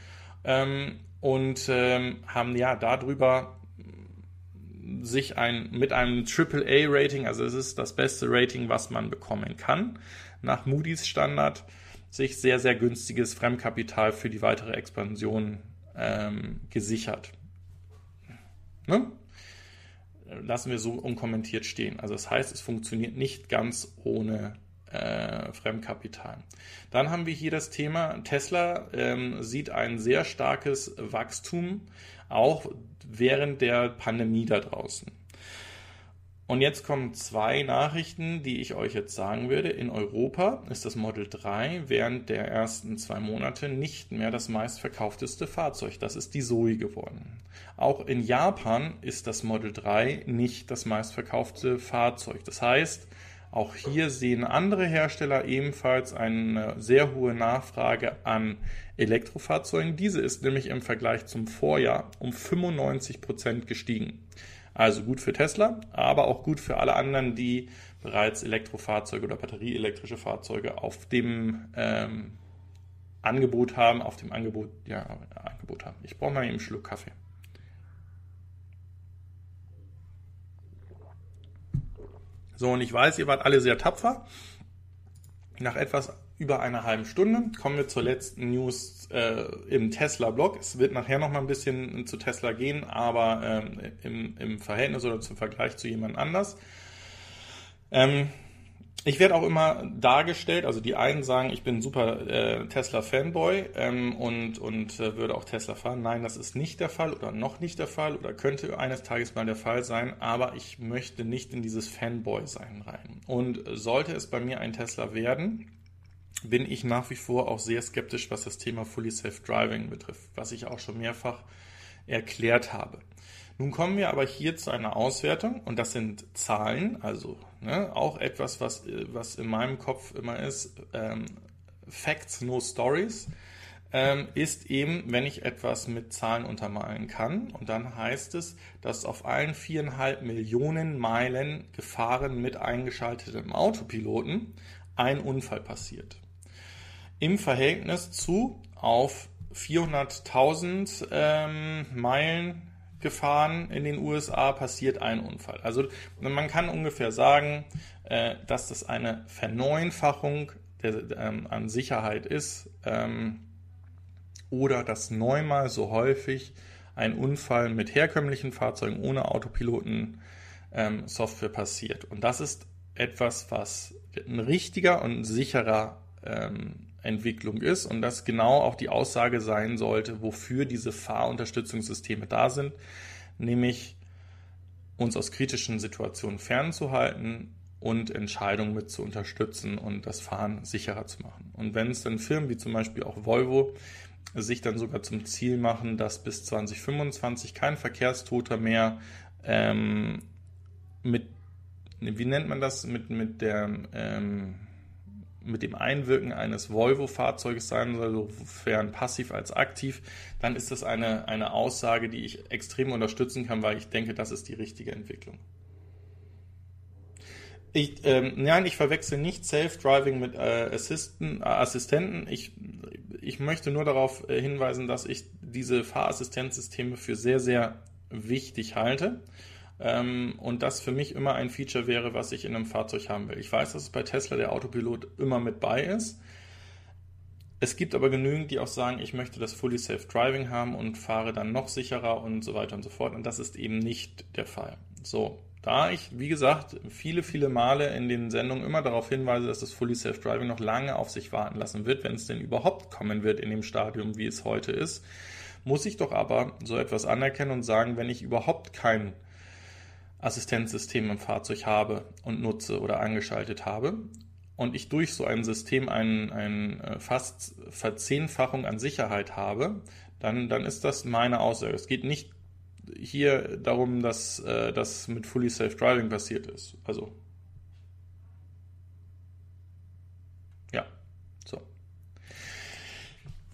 ähm, und ähm, haben ja darüber sich ein, mit einem AAA-Rating, also es ist das beste Rating, was man bekommen kann, nach Moody's Standard sich sehr, sehr günstiges Fremdkapital für die weitere Expansion ähm, gesichert. Ne? Lassen wir so unkommentiert stehen. Also das heißt, es funktioniert nicht ganz ohne äh, Fremdkapital. Dann haben wir hier das Thema, Tesla ähm, sieht ein sehr starkes Wachstum, auch während der Pandemie da draußen. Und jetzt kommen zwei Nachrichten, die ich euch jetzt sagen würde. In Europa ist das Model 3 während der ersten zwei Monate nicht mehr das meistverkaufteste Fahrzeug. Das ist die Zoe geworden. Auch in Japan ist das Model 3 nicht das meistverkaufte Fahrzeug. Das heißt, auch hier sehen andere Hersteller ebenfalls eine sehr hohe Nachfrage an Elektrofahrzeugen. Diese ist nämlich im Vergleich zum Vorjahr um 95 Prozent gestiegen. Also gut für Tesla, aber auch gut für alle anderen, die bereits Elektrofahrzeuge oder batterieelektrische Fahrzeuge auf dem ähm, Angebot haben, auf dem Angebot, ja, Angebot haben. Ich brauche mal eben einen Schluck Kaffee. So, und ich weiß, ihr wart alle sehr tapfer. Nach etwas über einer halben Stunde kommen wir zur letzten News äh, im Tesla-Blog. Es wird nachher noch mal ein bisschen zu Tesla gehen, aber ähm, im, im, Verhältnis oder zum Vergleich zu jemand anders. Ähm, ich werde auch immer dargestellt, also die einen sagen, ich bin super äh, Tesla-Fanboy ähm, und, und äh, würde auch Tesla fahren. Nein, das ist nicht der Fall oder noch nicht der Fall oder könnte eines Tages mal der Fall sein, aber ich möchte nicht in dieses Fanboy-Sein rein. Und sollte es bei mir ein Tesla werden, bin ich nach wie vor auch sehr skeptisch, was das Thema Fully Safe Driving betrifft, was ich auch schon mehrfach erklärt habe. Nun kommen wir aber hier zu einer Auswertung und das sind Zahlen, also ne, auch etwas, was, was in meinem Kopf immer ist, ähm, Facts, no Stories, ähm, ist eben, wenn ich etwas mit Zahlen untermalen kann. Und dann heißt es, dass auf allen viereinhalb Millionen Meilen gefahren mit eingeschaltetem Autopiloten ein Unfall passiert. Im Verhältnis zu auf 400.000 ähm, Meilen gefahren in den USA passiert ein Unfall. Also man kann ungefähr sagen, äh, dass das eine Verneunfachung der, ähm, an Sicherheit ist ähm, oder dass neunmal so häufig ein Unfall mit herkömmlichen Fahrzeugen ohne Autopiloten ähm, Software passiert. Und das ist etwas, was ein richtiger und sicherer ähm, Entwicklung ist und das genau auch die Aussage sein sollte, wofür diese Fahrunterstützungssysteme da sind, nämlich uns aus kritischen Situationen fernzuhalten und Entscheidungen mit zu unterstützen und das Fahren sicherer zu machen. Und wenn es dann Firmen wie zum Beispiel auch Volvo sich dann sogar zum Ziel machen, dass bis 2025 kein Verkehrstoter mehr ähm, mit, wie nennt man das, mit, mit der ähm, mit dem Einwirken eines Volvo-Fahrzeuges sein soll, sofern passiv als aktiv, dann ist das eine, eine Aussage, die ich extrem unterstützen kann, weil ich denke, das ist die richtige Entwicklung. Ich, ähm, nein, ich verwechsel nicht Self-Driving mit äh, Assisten, äh, Assistenten. Ich, ich möchte nur darauf äh, hinweisen, dass ich diese Fahrassistenzsysteme für sehr, sehr wichtig halte. Ähm, und das für mich immer ein Feature wäre, was ich in einem Fahrzeug haben will. Ich weiß, dass es bei Tesla der Autopilot immer mit bei ist. Es gibt aber genügend, die auch sagen, ich möchte das Fully Safe Driving haben und fahre dann noch sicherer und so weiter und so fort. Und das ist eben nicht der Fall. So, da ich, wie gesagt, viele, viele Male in den Sendungen immer darauf hinweise, dass das Fully Safe Driving noch lange auf sich warten lassen wird, wenn es denn überhaupt kommen wird in dem Stadium, wie es heute ist, muss ich doch aber so etwas anerkennen und sagen, wenn ich überhaupt kein Assistenzsystem im Fahrzeug habe und nutze oder angeschaltet habe und ich durch so ein System eine ein äh, fast Verzehnfachung an Sicherheit habe, dann, dann ist das meine Aussage. Es geht nicht hier darum, dass äh, das mit Fully Safe Driving passiert ist. Also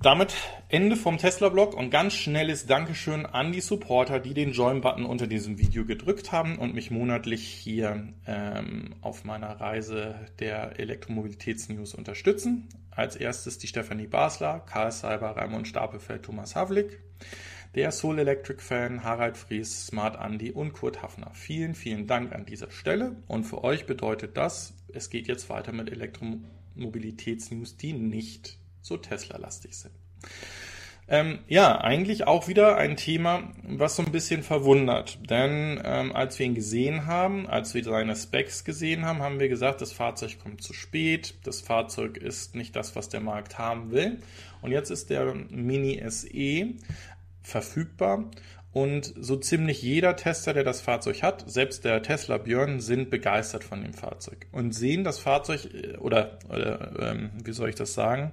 Damit Ende vom Tesla-Blog und ganz schnelles Dankeschön an die Supporter, die den Join-Button unter diesem Video gedrückt haben und mich monatlich hier ähm, auf meiner Reise der Elektromobilitätsnews unterstützen. Als erstes die Stefanie Basler, Karl Seiber, Raimund Stapelfeld, Thomas Havlik, der Soul Electric Fan, Harald Fries, Smart Andy und Kurt Hafner. Vielen, vielen Dank an dieser Stelle und für euch bedeutet das, es geht jetzt weiter mit Elektromobilitätsnews, die nicht so Tesla-lastig sind. Ähm, ja, eigentlich auch wieder ein Thema, was so ein bisschen verwundert. Denn ähm, als wir ihn gesehen haben, als wir seine Specs gesehen haben, haben wir gesagt, das Fahrzeug kommt zu spät, das Fahrzeug ist nicht das, was der Markt haben will. Und jetzt ist der Mini SE verfügbar und so ziemlich jeder Tester, der das Fahrzeug hat, selbst der Tesla Björn, sind begeistert von dem Fahrzeug und sehen das Fahrzeug äh, oder, oder ähm, wie soll ich das sagen,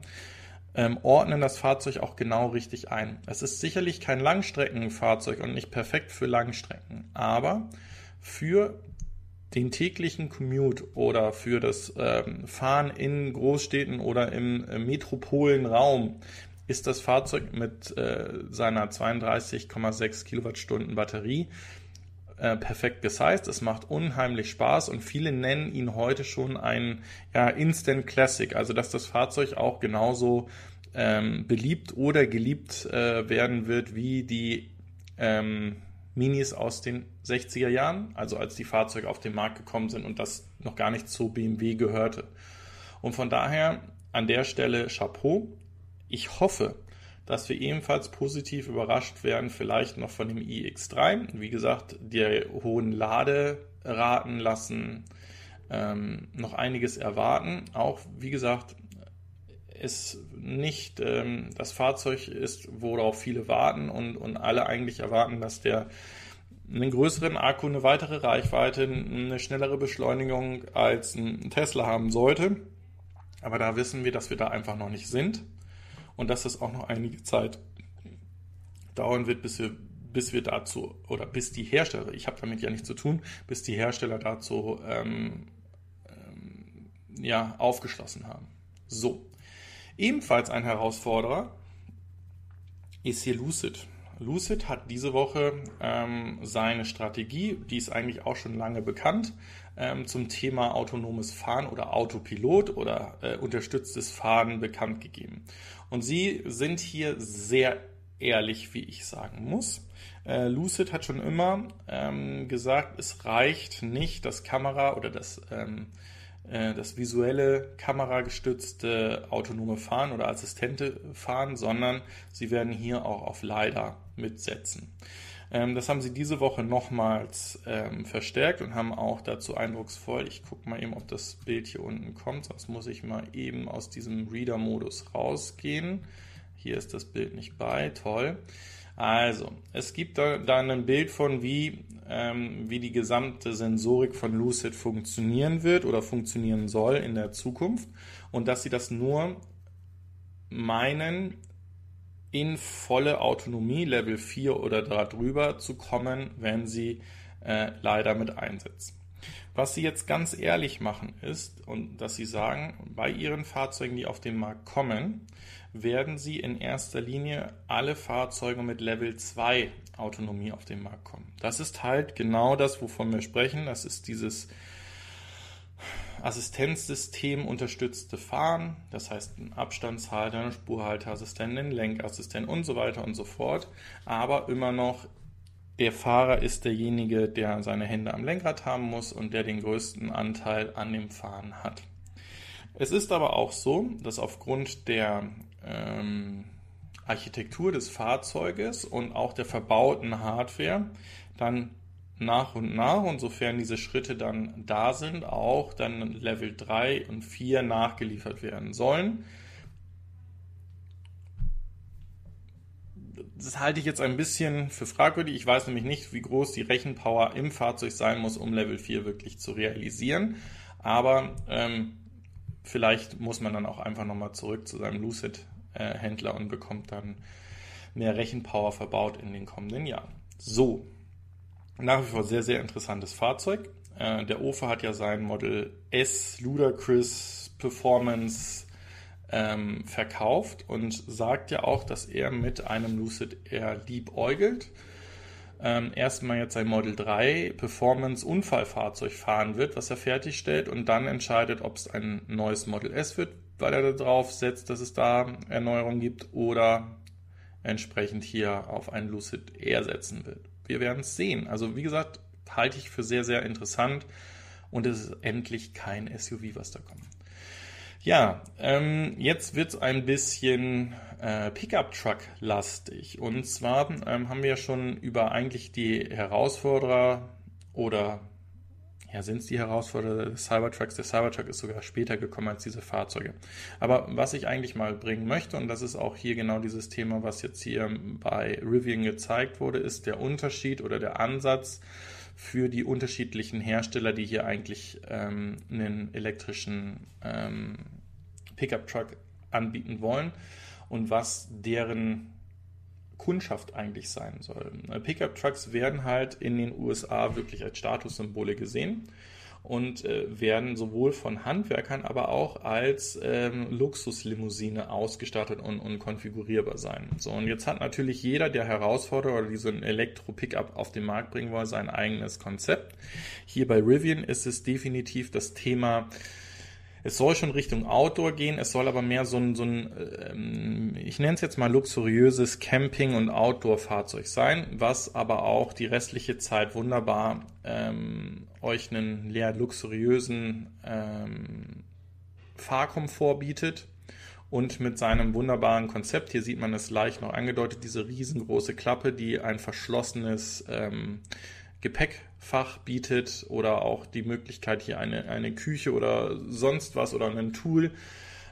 ähm, ordnen das Fahrzeug auch genau richtig ein. Es ist sicherlich kein Langstreckenfahrzeug und nicht perfekt für Langstrecken, aber für den täglichen Commute oder für das ähm, Fahren in Großstädten oder im äh, Metropolenraum ist das Fahrzeug mit äh, seiner 32,6 Kilowattstunden Batterie äh, perfekt gesized. Es macht unheimlich Spaß und viele nennen ihn heute schon ein ja, Instant Classic, also dass das Fahrzeug auch genauso ähm, beliebt oder geliebt äh, werden wird wie die ähm, Minis aus den 60er Jahren, also als die Fahrzeuge auf den Markt gekommen sind und das noch gar nicht zu BMW gehörte. Und von daher an der Stelle Chapeau. Ich hoffe, dass wir ebenfalls positiv überrascht werden, vielleicht noch von dem iX3. Wie gesagt, die hohen Laderaten lassen ähm, noch einiges erwarten. Auch, wie gesagt, ist nicht ähm, das Fahrzeug ist, worauf viele warten und, und alle eigentlich erwarten, dass der einen größeren Akku, eine weitere Reichweite, eine schnellere Beschleunigung als ein Tesla haben sollte. Aber da wissen wir, dass wir da einfach noch nicht sind und dass es auch noch einige Zeit dauern wird, bis wir bis wir dazu, oder bis die Hersteller, ich habe damit ja nichts zu tun, bis die Hersteller dazu ähm, ähm, ja, aufgeschlossen haben. So. Ebenfalls ein Herausforderer ist hier Lucid. Lucid hat diese Woche ähm, seine Strategie, die ist eigentlich auch schon lange bekannt, ähm, zum Thema autonomes Fahren oder Autopilot oder äh, unterstütztes Fahren bekannt gegeben. Und sie sind hier sehr ehrlich, wie ich sagen muss. Äh, Lucid hat schon immer ähm, gesagt, es reicht nicht, das Kamera oder das ähm, äh, das visuelle kameragestützte autonome Fahren oder Assistente fahren, sondern sie werden hier auch auf LiDAR mitsetzen. Ähm, das haben sie diese Woche nochmals ähm, verstärkt und haben auch dazu eindrucksvoll, ich gucke mal eben, ob das Bild hier unten kommt, sonst muss ich mal eben aus diesem Reader-Modus rausgehen. Hier ist das Bild nicht bei, toll. Also, es gibt da, da ein Bild von, wie, ähm, wie die gesamte Sensorik von Lucid funktionieren wird oder funktionieren soll in der Zukunft und dass sie das nur meinen, in volle Autonomie, Level 4 oder darüber zu kommen, wenn sie äh, leider mit einsetzen. Was sie jetzt ganz ehrlich machen ist, und dass sie sagen, bei ihren Fahrzeugen, die auf den Markt kommen, werden sie in erster Linie alle Fahrzeuge mit Level 2 Autonomie auf den Markt kommen. Das ist halt genau das, wovon wir sprechen. Das ist dieses Assistenzsystem unterstützte Fahren, das heißt ein Abstandshalter, ein Spurhalteassistent, ein Lenkassistent und so weiter und so fort. Aber immer noch der Fahrer ist derjenige, der seine Hände am Lenkrad haben muss und der den größten Anteil an dem Fahren hat. Es ist aber auch so, dass aufgrund der ähm, Architektur des Fahrzeuges und auch der verbauten Hardware dann nach und nach und sofern diese Schritte dann da sind, auch dann Level 3 und 4 nachgeliefert werden sollen. Das halte ich jetzt ein bisschen für fragwürdig. Ich weiß nämlich nicht, wie groß die Rechenpower im Fahrzeug sein muss, um Level 4 wirklich zu realisieren. Aber ähm, vielleicht muss man dann auch einfach nochmal zurück zu seinem Lucid-Händler äh, und bekommt dann mehr Rechenpower verbaut in den kommenden Jahren. So, nach wie vor sehr, sehr interessantes Fahrzeug. Äh, der OFA hat ja sein Model S Ludacris Performance ähm, verkauft und sagt ja auch, dass er mit einem Lucid Air liebäugelt. Ähm, erstmal jetzt sein Model 3 Performance Unfallfahrzeug fahren wird, was er fertigstellt und dann entscheidet, ob es ein neues Model S wird, weil er darauf setzt, dass es da Erneuerungen gibt oder entsprechend hier auf ein Lucid Air setzen wird wir werden es sehen. Also wie gesagt, halte ich für sehr, sehr interessant und es ist endlich kein SUV, was da kommt. Ja, ähm, jetzt wird es ein bisschen äh, Pickup-Truck-lastig. Und zwar ähm, haben wir ja schon über eigentlich die Herausforderer oder ja, sind es die Herausforderer des Cybertrucks. Der Cybertruck ist sogar später gekommen als diese Fahrzeuge. Aber was ich eigentlich mal bringen möchte, und das ist auch hier genau dieses Thema, was jetzt hier bei Rivian gezeigt wurde, ist der Unterschied oder der Ansatz für die unterschiedlichen Hersteller, die hier eigentlich ähm, einen elektrischen ähm, Pickup-Truck anbieten wollen und was deren Kundschaft eigentlich sein soll. Äh, Pickup-Trucks werden halt in den USA wirklich als Statussymbole gesehen und äh, werden sowohl von Handwerkern, aber auch als ähm, Luxuslimousine ausgestattet und, und konfigurierbar sein. So, und jetzt hat natürlich jeder, der Herausforderer oder diesen Elektro-Pickup auf den Markt bringen will, sein eigenes Konzept. Hier bei Rivian ist es definitiv das Thema es soll schon Richtung Outdoor gehen, es soll aber mehr so ein, so ein ähm, ich nenne es jetzt mal luxuriöses Camping- und Outdoor-Fahrzeug sein, was aber auch die restliche Zeit wunderbar ähm, euch einen leer luxuriösen ähm, Fahrkomfort bietet und mit seinem wunderbaren Konzept, hier sieht man es leicht noch angedeutet, diese riesengroße Klappe, die ein verschlossenes ähm, Gepäckfach bietet oder auch die Möglichkeit, hier eine, eine Küche oder sonst was oder einen Tool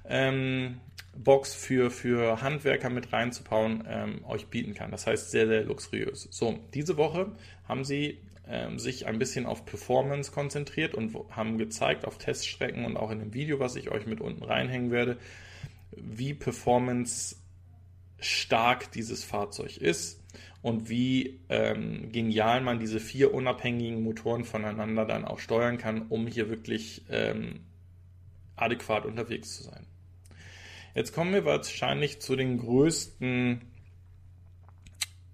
ähm, Box für, für Handwerker mit reinzubauen, ähm, euch bieten kann. Das heißt sehr, sehr luxuriös. So, diese Woche haben sie ähm, sich ein bisschen auf Performance konzentriert und haben gezeigt auf Teststrecken und auch in dem Video, was ich euch mit unten reinhängen werde, wie Performance stark dieses Fahrzeug ist und wie ähm, genial man diese vier unabhängigen Motoren voneinander dann auch steuern kann, um hier wirklich ähm, adäquat unterwegs zu sein. Jetzt kommen wir wahrscheinlich zu den größten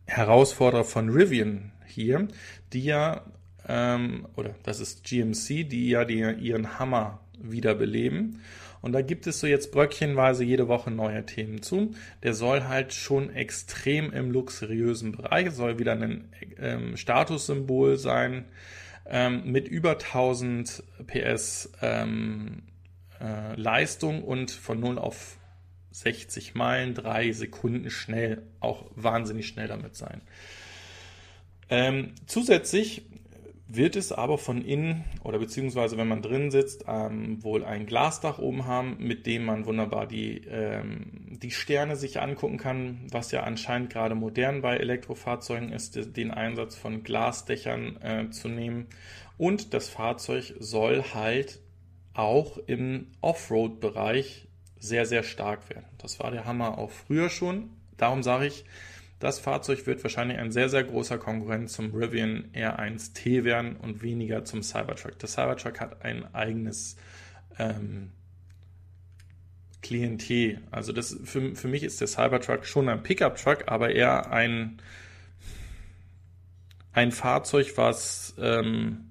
Herausforderer von Rivian hier, die ja, ähm, oder das ist GMC, die ja die, ihren Hammer wiederbeleben. Und da gibt es so jetzt bröckchenweise jede Woche neue Themen zu. Der soll halt schon extrem im luxuriösen Bereich, soll wieder ein ähm, Statussymbol sein, ähm, mit über 1000 PS ähm, äh, Leistung und von 0 auf 60 Meilen, 3 Sekunden schnell, auch wahnsinnig schnell damit sein. Ähm, zusätzlich wird es aber von innen oder beziehungsweise wenn man drin sitzt, ähm, wohl ein Glasdach oben haben, mit dem man wunderbar die, ähm, die Sterne sich angucken kann, was ja anscheinend gerade modern bei Elektrofahrzeugen ist, den Einsatz von Glasdächern äh, zu nehmen. Und das Fahrzeug soll halt auch im Offroad-Bereich sehr, sehr stark werden. Das war der Hammer auch früher schon. Darum sage ich, das Fahrzeug wird wahrscheinlich ein sehr, sehr großer Konkurrent zum Rivian R1T werden und weniger zum Cybertruck. Der Cybertruck hat ein eigenes ähm, Klientel. Also das, für, für mich ist der Cybertruck schon ein Pickup-Truck, aber eher ein, ein Fahrzeug, was ähm,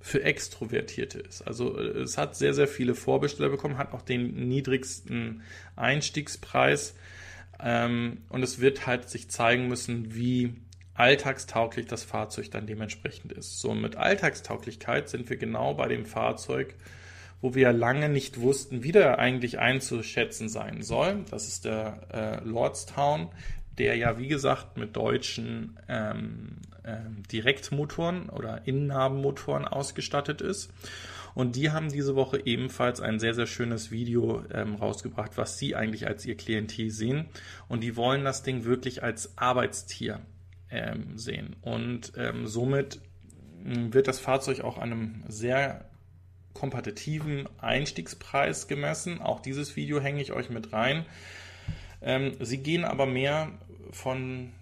für Extrovertierte ist. Also äh, es hat sehr, sehr viele Vorbesteller bekommen, hat auch den niedrigsten Einstiegspreis. Ähm, und es wird halt sich zeigen müssen, wie alltagstauglich das Fahrzeug dann dementsprechend ist. So, mit Alltagstauglichkeit sind wir genau bei dem Fahrzeug, wo wir lange nicht wussten, wie der eigentlich einzuschätzen sein soll. Das ist der äh, Lordstown, der ja, wie gesagt, mit deutschen ähm, ähm, Direktmotoren oder Innennabenmotoren ausgestattet ist. Und die haben diese Woche ebenfalls ein sehr, sehr schönes Video ähm, rausgebracht, was sie eigentlich als ihr Klientel sehen. Und die wollen das Ding wirklich als Arbeitstier ähm, sehen. Und ähm, somit hm, wird das Fahrzeug auch einem sehr kompetitiven Einstiegspreis gemessen. Auch dieses Video hänge ich euch mit rein. Ähm, sie gehen aber mehr von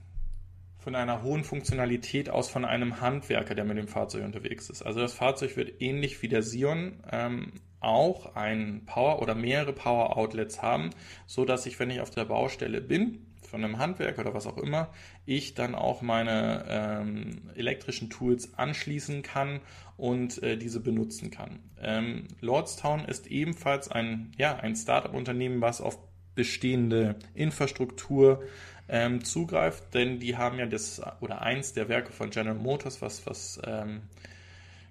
von einer hohen Funktionalität aus von einem Handwerker, der mit dem Fahrzeug unterwegs ist. Also das Fahrzeug wird ähnlich wie der Sion ähm, auch ein Power oder mehrere Power Outlets haben, so dass ich, wenn ich auf der Baustelle bin, von einem Handwerker oder was auch immer, ich dann auch meine ähm, elektrischen Tools anschließen kann und äh, diese benutzen kann. Ähm, Lordstown ist ebenfalls ein, ja, ein Startup-Unternehmen, was auf bestehende Infrastruktur ähm, zugreift, denn die haben ja das oder eins der Werke von General Motors, was, was ähm,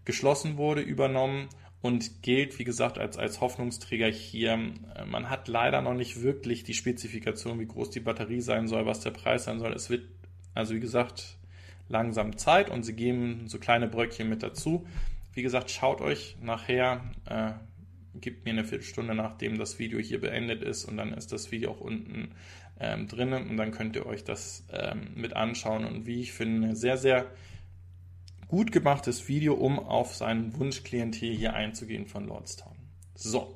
geschlossen wurde, übernommen und gilt, wie gesagt, als, als Hoffnungsträger hier. Äh, man hat leider noch nicht wirklich die Spezifikation, wie groß die Batterie sein soll, was der Preis sein soll. Es wird, also wie gesagt, langsam Zeit und sie geben so kleine Bröckchen mit dazu. Wie gesagt, schaut euch nachher, äh, gibt mir eine Viertelstunde, nachdem das Video hier beendet ist und dann ist das Video auch unten ähm, drin und dann könnt ihr euch das ähm, mit anschauen und wie ich finde, sehr, sehr gut gemachtes Video, um auf seinen Wunschklientel hier einzugehen von Lordstown. So.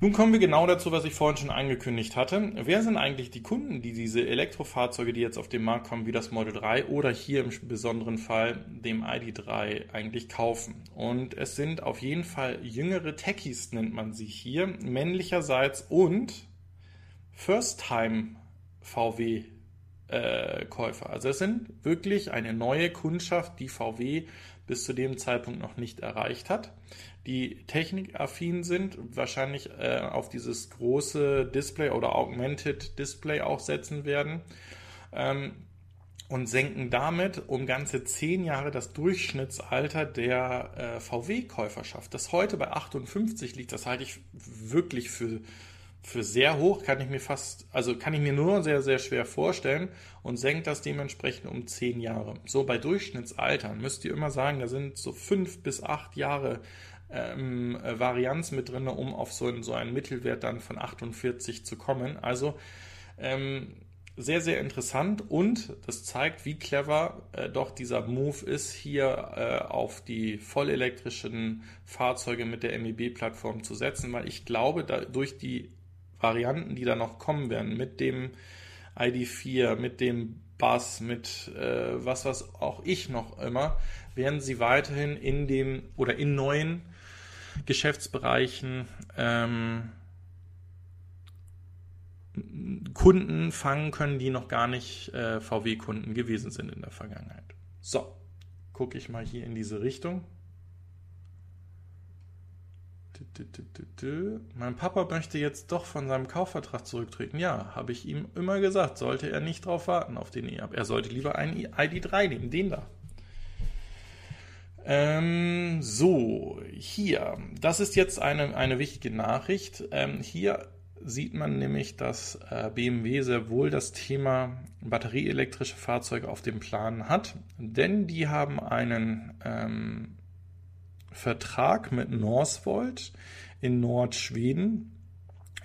Nun kommen wir genau dazu, was ich vorhin schon angekündigt hatte. Wer sind eigentlich die Kunden, die diese Elektrofahrzeuge, die jetzt auf den Markt kommen, wie das Model 3 oder hier im besonderen Fall dem ID3 eigentlich kaufen? Und es sind auf jeden Fall jüngere Techies, nennt man sie hier, männlicherseits und First-Time VW äh, Käufer. Also es sind wirklich eine neue Kundschaft, die VW bis zu dem Zeitpunkt noch nicht erreicht hat, die technikaffin sind, wahrscheinlich äh, auf dieses große Display oder Augmented Display auch setzen werden ähm, und senken damit um ganze zehn Jahre das Durchschnittsalter der äh, VW-Käuferschaft. Das heute bei 58 liegt, das halte ich wirklich für für sehr hoch kann ich mir fast, also kann ich mir nur sehr, sehr schwer vorstellen und senkt das dementsprechend um zehn Jahre. So bei Durchschnittsaltern müsst ihr immer sagen, da sind so fünf bis acht Jahre ähm, Varianz mit drin, um auf so, einen, so einen Mittelwert dann von 48 zu kommen. Also ähm, sehr, sehr interessant und das zeigt, wie clever äh, doch dieser Move ist, hier äh, auf die vollelektrischen Fahrzeuge mit der MEB-Plattform zu setzen, weil ich glaube, da, durch die Varianten, die da noch kommen werden mit dem ID4, mit dem Bass, mit äh, was, was auch ich noch immer, werden sie weiterhin in dem oder in neuen Geschäftsbereichen ähm, Kunden fangen können, die noch gar nicht äh, VW-Kunden gewesen sind in der Vergangenheit. So, gucke ich mal hier in diese Richtung. Mein Papa möchte jetzt doch von seinem Kaufvertrag zurücktreten. Ja, habe ich ihm immer gesagt, sollte er nicht drauf warten auf den E-Up. Er sollte lieber einen ID3 nehmen, den da. Ähm, so, hier, das ist jetzt eine, eine wichtige Nachricht. Ähm, hier sieht man nämlich, dass äh, BMW sehr wohl das Thema batterieelektrische Fahrzeuge auf dem Plan hat, denn die haben einen ähm, Vertrag mit Northvolt in Nordschweden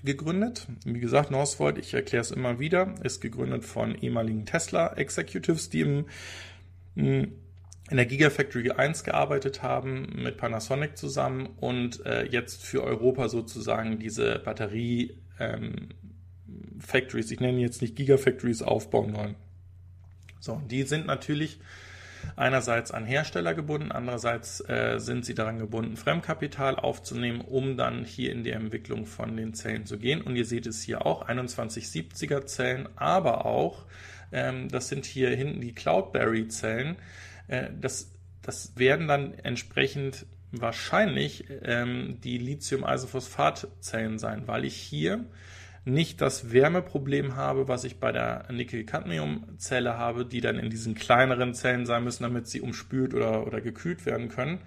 gegründet. Wie gesagt, Northvolt, ich erkläre es immer wieder, ist gegründet von ehemaligen Tesla-Executives, die im, hm, in der Gigafactory 1 gearbeitet haben, mit Panasonic zusammen und äh, jetzt für Europa sozusagen diese Batterie ähm, Factories, ich nenne jetzt nicht Gigafactories, aufbauen wollen. So, die sind natürlich einerseits an Hersteller gebunden, andererseits äh, sind sie daran gebunden, Fremdkapital aufzunehmen, um dann hier in die Entwicklung von den Zellen zu gehen. Und ihr seht es hier auch, 2170er Zellen, aber auch, ähm, das sind hier hinten die Cloudberry Zellen, äh, das, das werden dann entsprechend wahrscheinlich ähm, die Lithium-Eisenphosphat-Zellen sein, weil ich hier nicht das Wärmeproblem habe, was ich bei der Nickel-Cadmium-Zelle habe, die dann in diesen kleineren Zellen sein müssen, damit sie umspült oder, oder gekühlt werden können.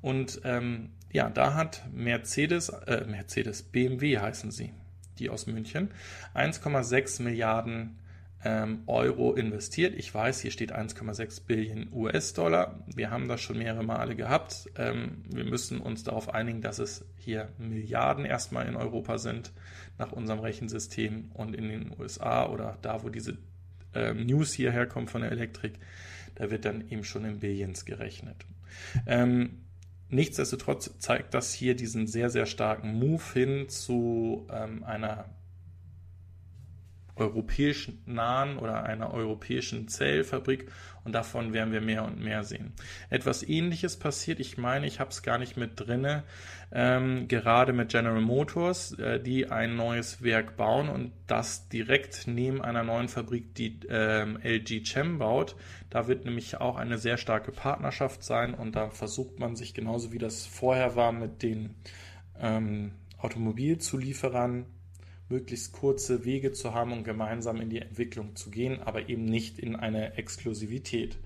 Und ähm, ja, da hat Mercedes, äh, Mercedes, BMW heißen sie, die aus München, 1,6 Milliarden ähm, Euro investiert. Ich weiß, hier steht 1,6 Billionen US-Dollar. Wir haben das schon mehrere Male gehabt. Ähm, wir müssen uns darauf einigen, dass es hier Milliarden erstmal in Europa sind, nach unserem Rechensystem und in den USA oder da, wo diese ähm, News hierher kommt von der Elektrik, da wird dann eben schon in Billions gerechnet. Ähm, nichtsdestotrotz zeigt das hier diesen sehr, sehr starken Move hin zu ähm, einer europäischen nahen oder einer europäischen Zellfabrik und davon werden wir mehr und mehr sehen. Etwas ähnliches passiert, ich meine, ich habe es gar nicht mit drinne, ähm, gerade mit General Motors, äh, die ein neues Werk bauen und das direkt neben einer neuen Fabrik, die ähm, LG Chem baut. Da wird nämlich auch eine sehr starke Partnerschaft sein und da versucht man sich genauso wie das vorher war mit den ähm, Automobilzulieferern möglichst kurze Wege zu haben und gemeinsam in die Entwicklung zu gehen, aber eben nicht in eine Exklusivität.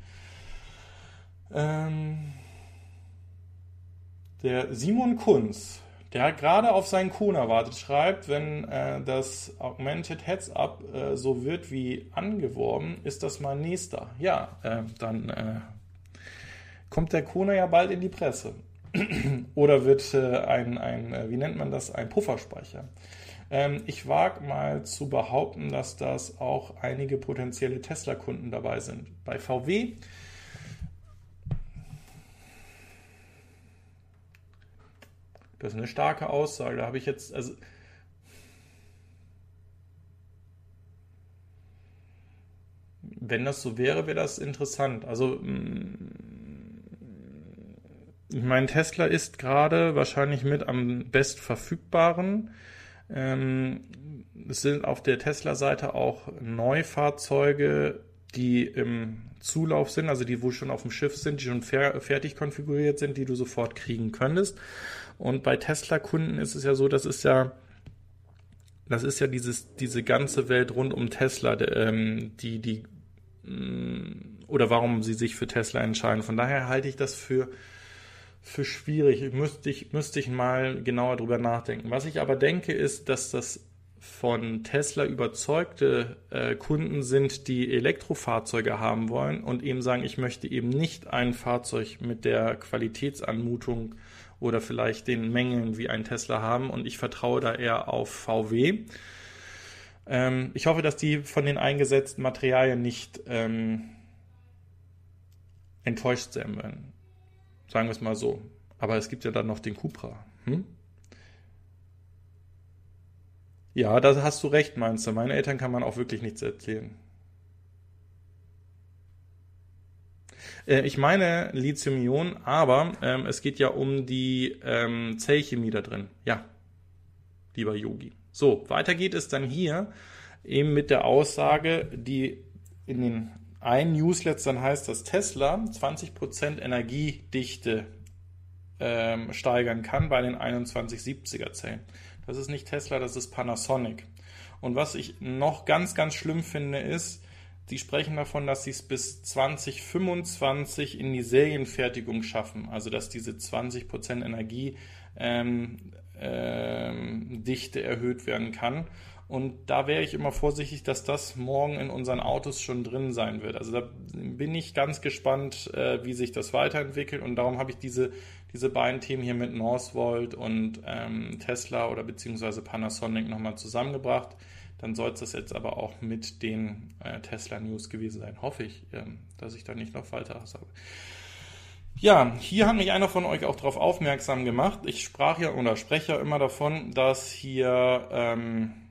Ähm, der Simon Kunz, der gerade auf seinen Kona wartet, schreibt, wenn äh, das Augmented Heads Up äh, so wird wie angeworben, ist das mal nächster. Ja, äh, dann äh, kommt der Kona ja bald in die Presse. Oder wird äh, ein, ein, äh, wie nennt man das, ein Pufferspeicher. Ähm, ich wage mal zu behaupten, dass das auch einige potenzielle Tesla-Kunden dabei sind. Bei VW Das ist eine starke Aussage. Da habe ich jetzt, also wenn das so wäre, wäre das interessant. Also mm, ich meine, Tesla ist gerade wahrscheinlich mit am best verfügbaren. Ähm, es sind auf der Tesla-Seite auch Neufahrzeuge, die im Zulauf sind, also die, wo schon auf dem Schiff sind, die schon fer fertig konfiguriert sind, die du sofort kriegen könntest. Und bei Tesla-Kunden ist es ja so, das ist ja, das ist ja dieses, diese ganze Welt rund um Tesla, ähm, die, die, mm, oder warum sie sich für Tesla entscheiden. Von daher halte ich das für für schwierig. Müsste ich, müsste ich mal genauer drüber nachdenken. Was ich aber denke, ist, dass das von Tesla überzeugte äh, Kunden sind, die Elektrofahrzeuge haben wollen und eben sagen, ich möchte eben nicht ein Fahrzeug mit der Qualitätsanmutung oder vielleicht den Mängeln wie ein Tesla haben und ich vertraue da eher auf VW. Ähm, ich hoffe, dass die von den eingesetzten Materialien nicht ähm, enttäuscht sein werden. Sagen wir es mal so. Aber es gibt ja dann noch den Cupra. Hm? Ja, da hast du recht, meinst du. Meine Eltern kann man auch wirklich nichts erzählen. Äh, ich meine Lithium-Ionen, aber ähm, es geht ja um die ähm, Zellchemie da drin. Ja, lieber Yogi. So, weiter geht es dann hier eben mit der Aussage, die in den einen Newsletter heißt, dass Tesla 20% Energiedichte ähm, steigern kann bei den 2170er Zellen. Das ist nicht Tesla, das ist Panasonic. Und was ich noch ganz, ganz schlimm finde, ist, Sie sprechen davon, dass sie es bis 2025 in die Serienfertigung schaffen, also dass diese 20% Energiedichte ähm, ähm, erhöht werden kann. Und da wäre ich immer vorsichtig, dass das morgen in unseren Autos schon drin sein wird. Also da bin ich ganz gespannt, äh, wie sich das weiterentwickelt. Und darum habe ich diese, diese beiden Themen hier mit Northvolt und ähm, Tesla oder beziehungsweise Panasonic nochmal zusammengebracht. Dann soll es das jetzt aber auch mit den äh, Tesla News gewesen sein. Hoffe ich, ähm, dass ich da nicht noch weiter habe. Ja, hier hat mich einer von euch auch darauf aufmerksam gemacht. Ich sprach ja oder spreche ja immer davon, dass hier ähm,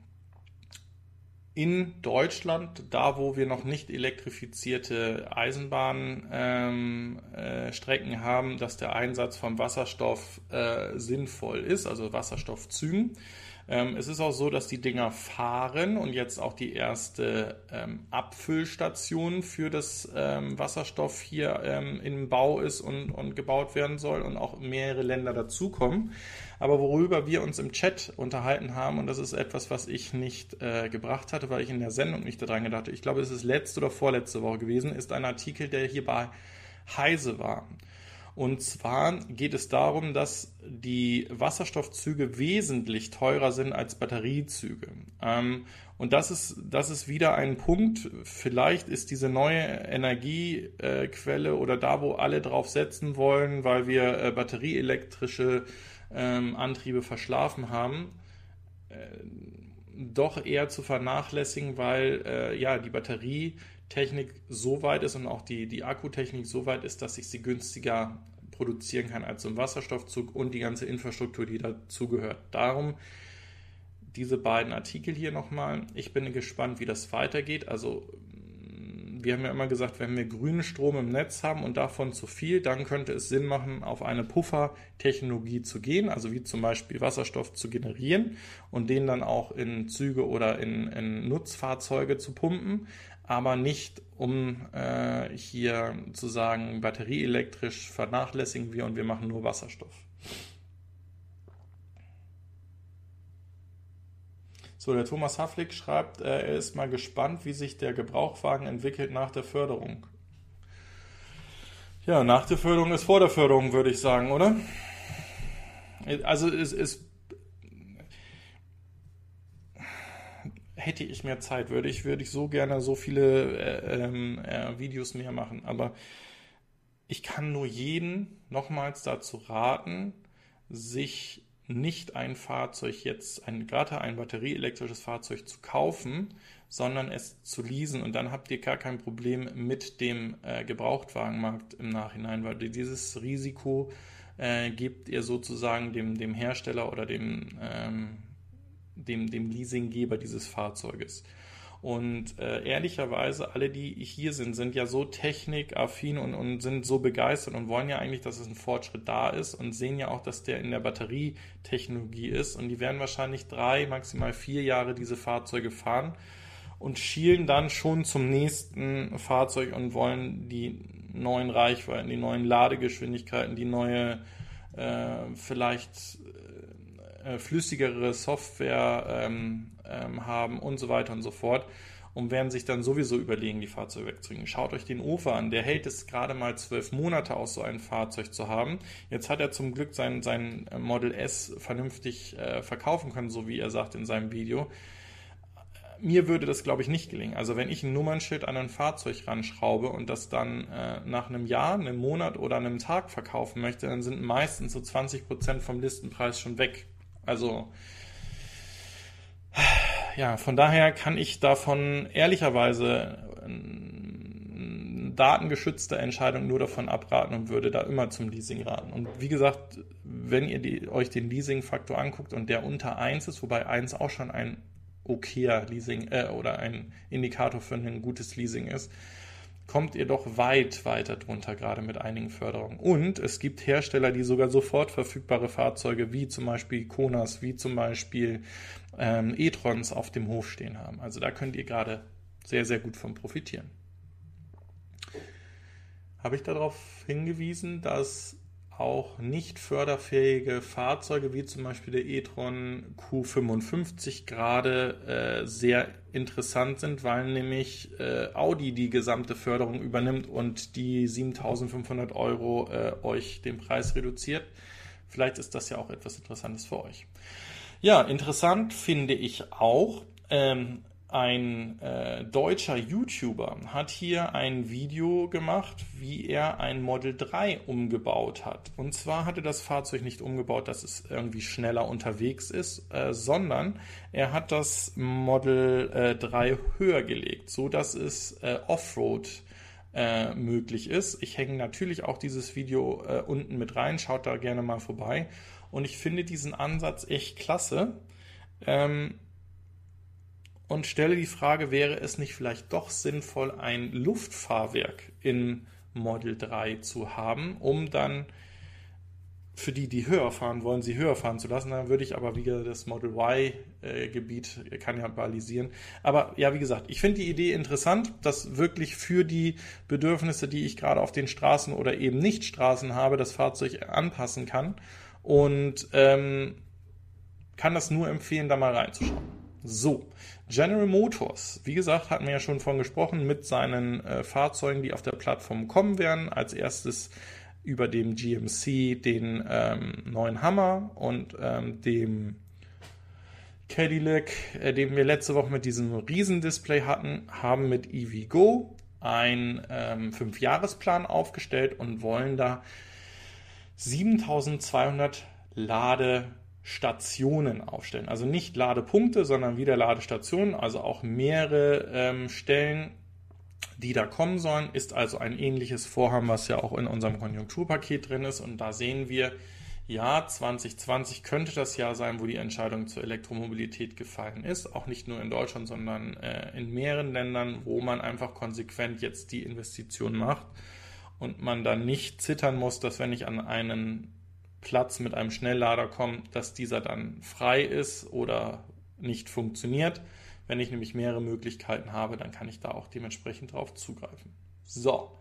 in Deutschland, da wo wir noch nicht elektrifizierte Eisenbahnstrecken ähm, äh, haben, dass der Einsatz von Wasserstoff äh, sinnvoll ist, also Wasserstoffzügen. Ähm, es ist auch so, dass die Dinger fahren und jetzt auch die erste ähm, Abfüllstation für das ähm, Wasserstoff hier ähm, im Bau ist und, und gebaut werden soll und auch mehrere Länder dazukommen. Aber worüber wir uns im Chat unterhalten haben, und das ist etwas, was ich nicht äh, gebracht hatte, weil ich in der Sendung nicht daran gedacht habe, ich glaube, es ist letzte oder vorletzte Woche gewesen, ist ein Artikel, der hier bei Heise war. Und zwar geht es darum, dass die Wasserstoffzüge wesentlich teurer sind als Batteriezüge. Ähm, und das ist, das ist wieder ein Punkt. Vielleicht ist diese neue Energiequelle oder da, wo alle drauf setzen wollen, weil wir äh, batterieelektrische ähm, Antriebe verschlafen haben, äh, doch eher zu vernachlässigen, weil äh, ja die Batterie Technik so weit ist und auch die, die Akkutechnik so weit ist, dass ich sie günstiger produzieren kann als so ein Wasserstoffzug und die ganze Infrastruktur, die dazugehört. Darum diese beiden Artikel hier nochmal. Ich bin gespannt, wie das weitergeht. Also wir haben ja immer gesagt, wenn wir grünen Strom im Netz haben und davon zu viel, dann könnte es Sinn machen, auf eine Puffertechnologie zu gehen, also wie zum Beispiel Wasserstoff zu generieren und den dann auch in Züge oder in, in Nutzfahrzeuge zu pumpen aber nicht um äh, hier zu sagen, batterieelektrisch vernachlässigen wir und wir machen nur Wasserstoff. So, der Thomas Haflik schreibt, äh, er ist mal gespannt, wie sich der Gebrauchwagen entwickelt nach der Förderung. Ja, nach der Förderung ist vor der Förderung, würde ich sagen, oder? Also es ist hätte ich mehr Zeit, würde ich, würde ich so gerne so viele äh, ähm, äh, Videos mehr machen. Aber ich kann nur jeden nochmals dazu raten, sich nicht ein Fahrzeug jetzt, ein, gerade ein batterieelektrisches Fahrzeug zu kaufen, sondern es zu leasen und dann habt ihr gar kein Problem mit dem äh, Gebrauchtwagenmarkt im Nachhinein, weil dieses Risiko äh, gebt ihr sozusagen dem, dem Hersteller oder dem, ähm, dem, dem Leasinggeber dieses Fahrzeuges. Und äh, ehrlicherweise, alle, die hier sind, sind ja so technikaffin und, und sind so begeistert und wollen ja eigentlich, dass es ein Fortschritt da ist und sehen ja auch, dass der in der Batterietechnologie ist. Und die werden wahrscheinlich drei, maximal vier Jahre diese Fahrzeuge fahren und schielen dann schon zum nächsten Fahrzeug und wollen die neuen Reichweiten, die neuen Ladegeschwindigkeiten, die neue äh, vielleicht äh, flüssigere Software ähm, ähm, haben und so weiter und so fort und werden sich dann sowieso überlegen, die Fahrzeuge wegzubringen. Schaut euch den Ufer an, der hält es gerade mal zwölf Monate aus, so ein Fahrzeug zu haben. Jetzt hat er zum Glück sein, sein Model S vernünftig äh, verkaufen können, so wie er sagt in seinem Video. Mir würde das, glaube ich, nicht gelingen. Also wenn ich ein Nummernschild an ein Fahrzeug ranschraube und das dann äh, nach einem Jahr, einem Monat oder einem Tag verkaufen möchte, dann sind meistens so 20 Prozent vom Listenpreis schon weg. Also ja, von daher kann ich davon ehrlicherweise datengeschützte Entscheidung nur davon abraten und würde da immer zum Leasing raten. Und wie gesagt, wenn ihr die, euch den Leasing-Faktor anguckt und der unter 1 ist, wobei 1 auch schon ein okayer Leasing äh, oder ein Indikator für ein gutes Leasing ist, kommt ihr doch weit weiter drunter, gerade mit einigen Förderungen. Und es gibt Hersteller, die sogar sofort verfügbare Fahrzeuge wie zum Beispiel Konas, wie zum Beispiel ähm, e-trons auf dem Hof stehen haben. Also da könnt ihr gerade sehr, sehr gut von profitieren. Habe ich darauf hingewiesen, dass auch nicht förderfähige Fahrzeuge wie zum Beispiel der e-tron Q55 gerade äh, sehr interessant sind, weil nämlich äh, Audi die gesamte Förderung übernimmt und die 7500 Euro äh, euch den Preis reduziert. Vielleicht ist das ja auch etwas Interessantes für euch. Ja, interessant finde ich auch. Ähm, ein äh, deutscher YouTuber hat hier ein Video gemacht, wie er ein Model 3 umgebaut hat. Und zwar hatte das Fahrzeug nicht umgebaut, dass es irgendwie schneller unterwegs ist, äh, sondern er hat das Model äh, 3 höher gelegt, so dass es äh, Offroad äh, möglich ist. Ich hänge natürlich auch dieses Video äh, unten mit rein, schaut da gerne mal vorbei. Und ich finde diesen Ansatz echt klasse. Ähm, und stelle die Frage, wäre es nicht vielleicht doch sinnvoll, ein Luftfahrwerk in Model 3 zu haben, um dann für die, die höher fahren wollen, sie höher fahren zu lassen. Dann würde ich aber wieder das Model Y-Gebiet äh, kannibalisieren. Aber ja, wie gesagt, ich finde die Idee interessant, dass wirklich für die Bedürfnisse, die ich gerade auf den Straßen oder eben nicht Straßen habe, das Fahrzeug anpassen kann. Und ähm, kann das nur empfehlen, da mal reinzuschauen. So, General Motors, wie gesagt, hatten wir ja schon von gesprochen, mit seinen äh, Fahrzeugen, die auf der Plattform kommen werden. Als erstes über dem GMC den ähm, neuen Hammer und ähm, dem Cadillac, äh, den wir letzte Woche mit diesem Riesendisplay hatten, haben mit EVgo einen ähm, Fünfjahresplan aufgestellt und wollen da 7200 Lade Stationen aufstellen. Also nicht Ladepunkte, sondern wieder Ladestationen, also auch mehrere ähm, Stellen, die da kommen sollen, ist also ein ähnliches Vorhaben, was ja auch in unserem Konjunkturpaket drin ist. Und da sehen wir, ja, 2020 könnte das Jahr sein, wo die Entscheidung zur Elektromobilität gefallen ist. Auch nicht nur in Deutschland, sondern äh, in mehreren Ländern, wo man einfach konsequent jetzt die Investition macht und man dann nicht zittern muss, dass wenn ich an einen Platz mit einem Schnelllader kommt, dass dieser dann frei ist oder nicht funktioniert. Wenn ich nämlich mehrere Möglichkeiten habe, dann kann ich da auch dementsprechend drauf zugreifen. So.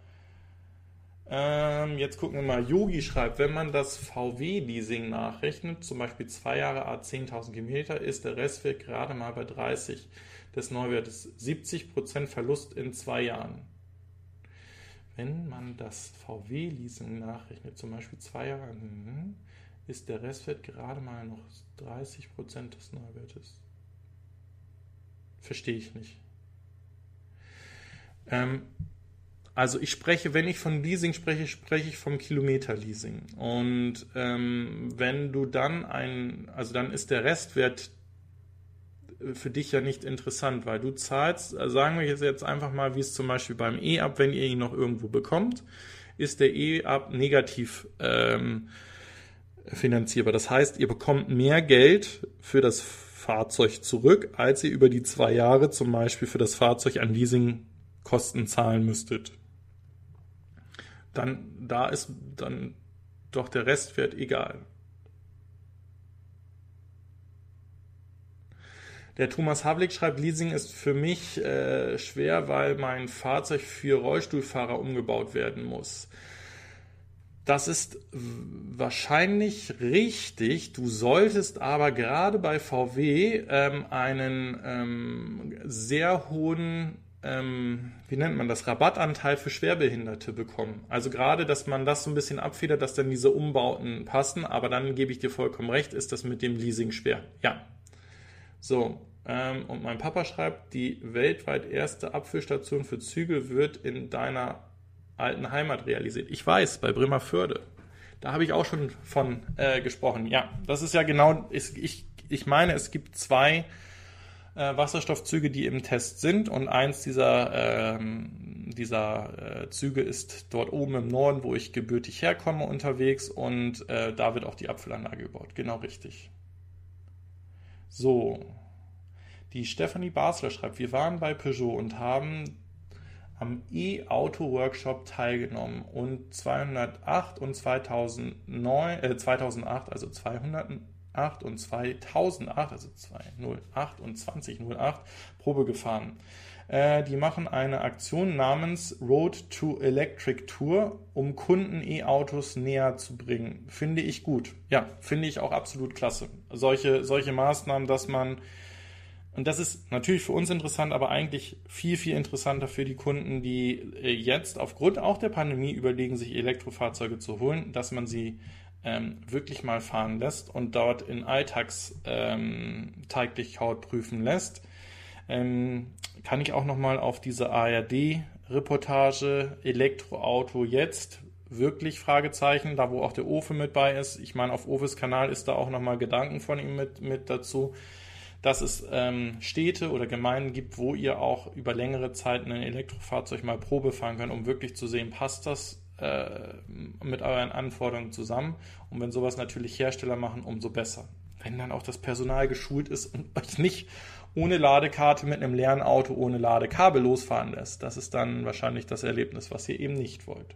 Ähm, jetzt gucken wir mal. Yogi schreibt, wenn man das VW-Leasing nachrechnet, zum Beispiel zwei Jahre A 10.000 Kilometer, ist der Restwert gerade mal bei 30 des Neuwertes. 70% Verlust in zwei Jahren. Wenn man das VW-Leasing nachrechnet, zum Beispiel zwei Jahre, mhm, ist der Restwert gerade mal noch 30% des Neuwertes. Verstehe ich nicht. Ähm, also ich spreche, wenn ich von Leasing spreche, spreche ich vom Kilometer-Leasing. Und ähm, wenn du dann ein, also dann ist der Restwert für dich ja nicht interessant, weil du zahlst, also sagen wir jetzt einfach mal, wie es zum Beispiel beim E-Up, wenn ihr ihn noch irgendwo bekommt, ist der E-Up negativ ähm, finanzierbar. Das heißt, ihr bekommt mehr Geld für das Fahrzeug zurück, als ihr über die zwei Jahre zum Beispiel für das Fahrzeug an Leasingkosten zahlen müsstet. Dann, da ist dann doch der Restwert egal. Der Thomas Havlik schreibt, Leasing ist für mich äh, schwer, weil mein Fahrzeug für Rollstuhlfahrer umgebaut werden muss. Das ist wahrscheinlich richtig. Du solltest aber gerade bei VW ähm, einen ähm, sehr hohen, ähm, wie nennt man das, Rabattanteil für Schwerbehinderte bekommen. Also gerade, dass man das so ein bisschen abfedert, dass dann diese Umbauten passen. Aber dann gebe ich dir vollkommen recht, ist das mit dem Leasing schwer. Ja, so, ähm, und mein Papa schreibt, die weltweit erste Abfüllstation für Züge wird in deiner alten Heimat realisiert. Ich weiß, bei Bremerförde. Da habe ich auch schon von äh, gesprochen. Ja, das ist ja genau, ich, ich, ich meine, es gibt zwei äh, Wasserstoffzüge, die im Test sind und eins dieser, ähm, dieser äh, Züge ist dort oben im Norden, wo ich gebürtig herkomme, unterwegs und äh, da wird auch die Abfüllanlage gebaut. Genau richtig. So. Die Stephanie Basler schreibt, wir waren bei Peugeot und haben am E-Auto-Workshop teilgenommen und 208 und 2009, äh, 2008, also 208 und 2008, also 208 und 2008 Probe gefahren. Äh, die machen eine Aktion namens Road to Electric Tour, um Kunden E-Autos näher zu bringen. Finde ich gut. Ja, finde ich auch absolut klasse. Solche, solche Maßnahmen, dass man und das ist natürlich für uns interessant, aber eigentlich viel, viel interessanter für die Kunden, die äh, jetzt aufgrund auch der Pandemie überlegen, sich Elektrofahrzeuge zu holen, dass man sie ähm, wirklich mal fahren lässt und dort in Alltagstauglichkeit ähm, prüfen lässt. Ähm, kann ich auch nochmal auf diese ARD-Reportage Elektroauto jetzt wirklich Fragezeichen, da wo auch der Ofe mit bei ist. Ich meine, auf Ofes Kanal ist da auch nochmal Gedanken von ihm mit, mit dazu dass es ähm, Städte oder Gemeinden gibt, wo ihr auch über längere Zeit ein Elektrofahrzeug mal Probe fahren könnt, um wirklich zu sehen, passt das äh, mit euren Anforderungen zusammen. Und wenn sowas natürlich Hersteller machen, umso besser. Wenn dann auch das Personal geschult ist und euch nicht ohne Ladekarte mit einem leeren Auto ohne Ladekabel losfahren lässt. Das ist dann wahrscheinlich das Erlebnis, was ihr eben nicht wollt.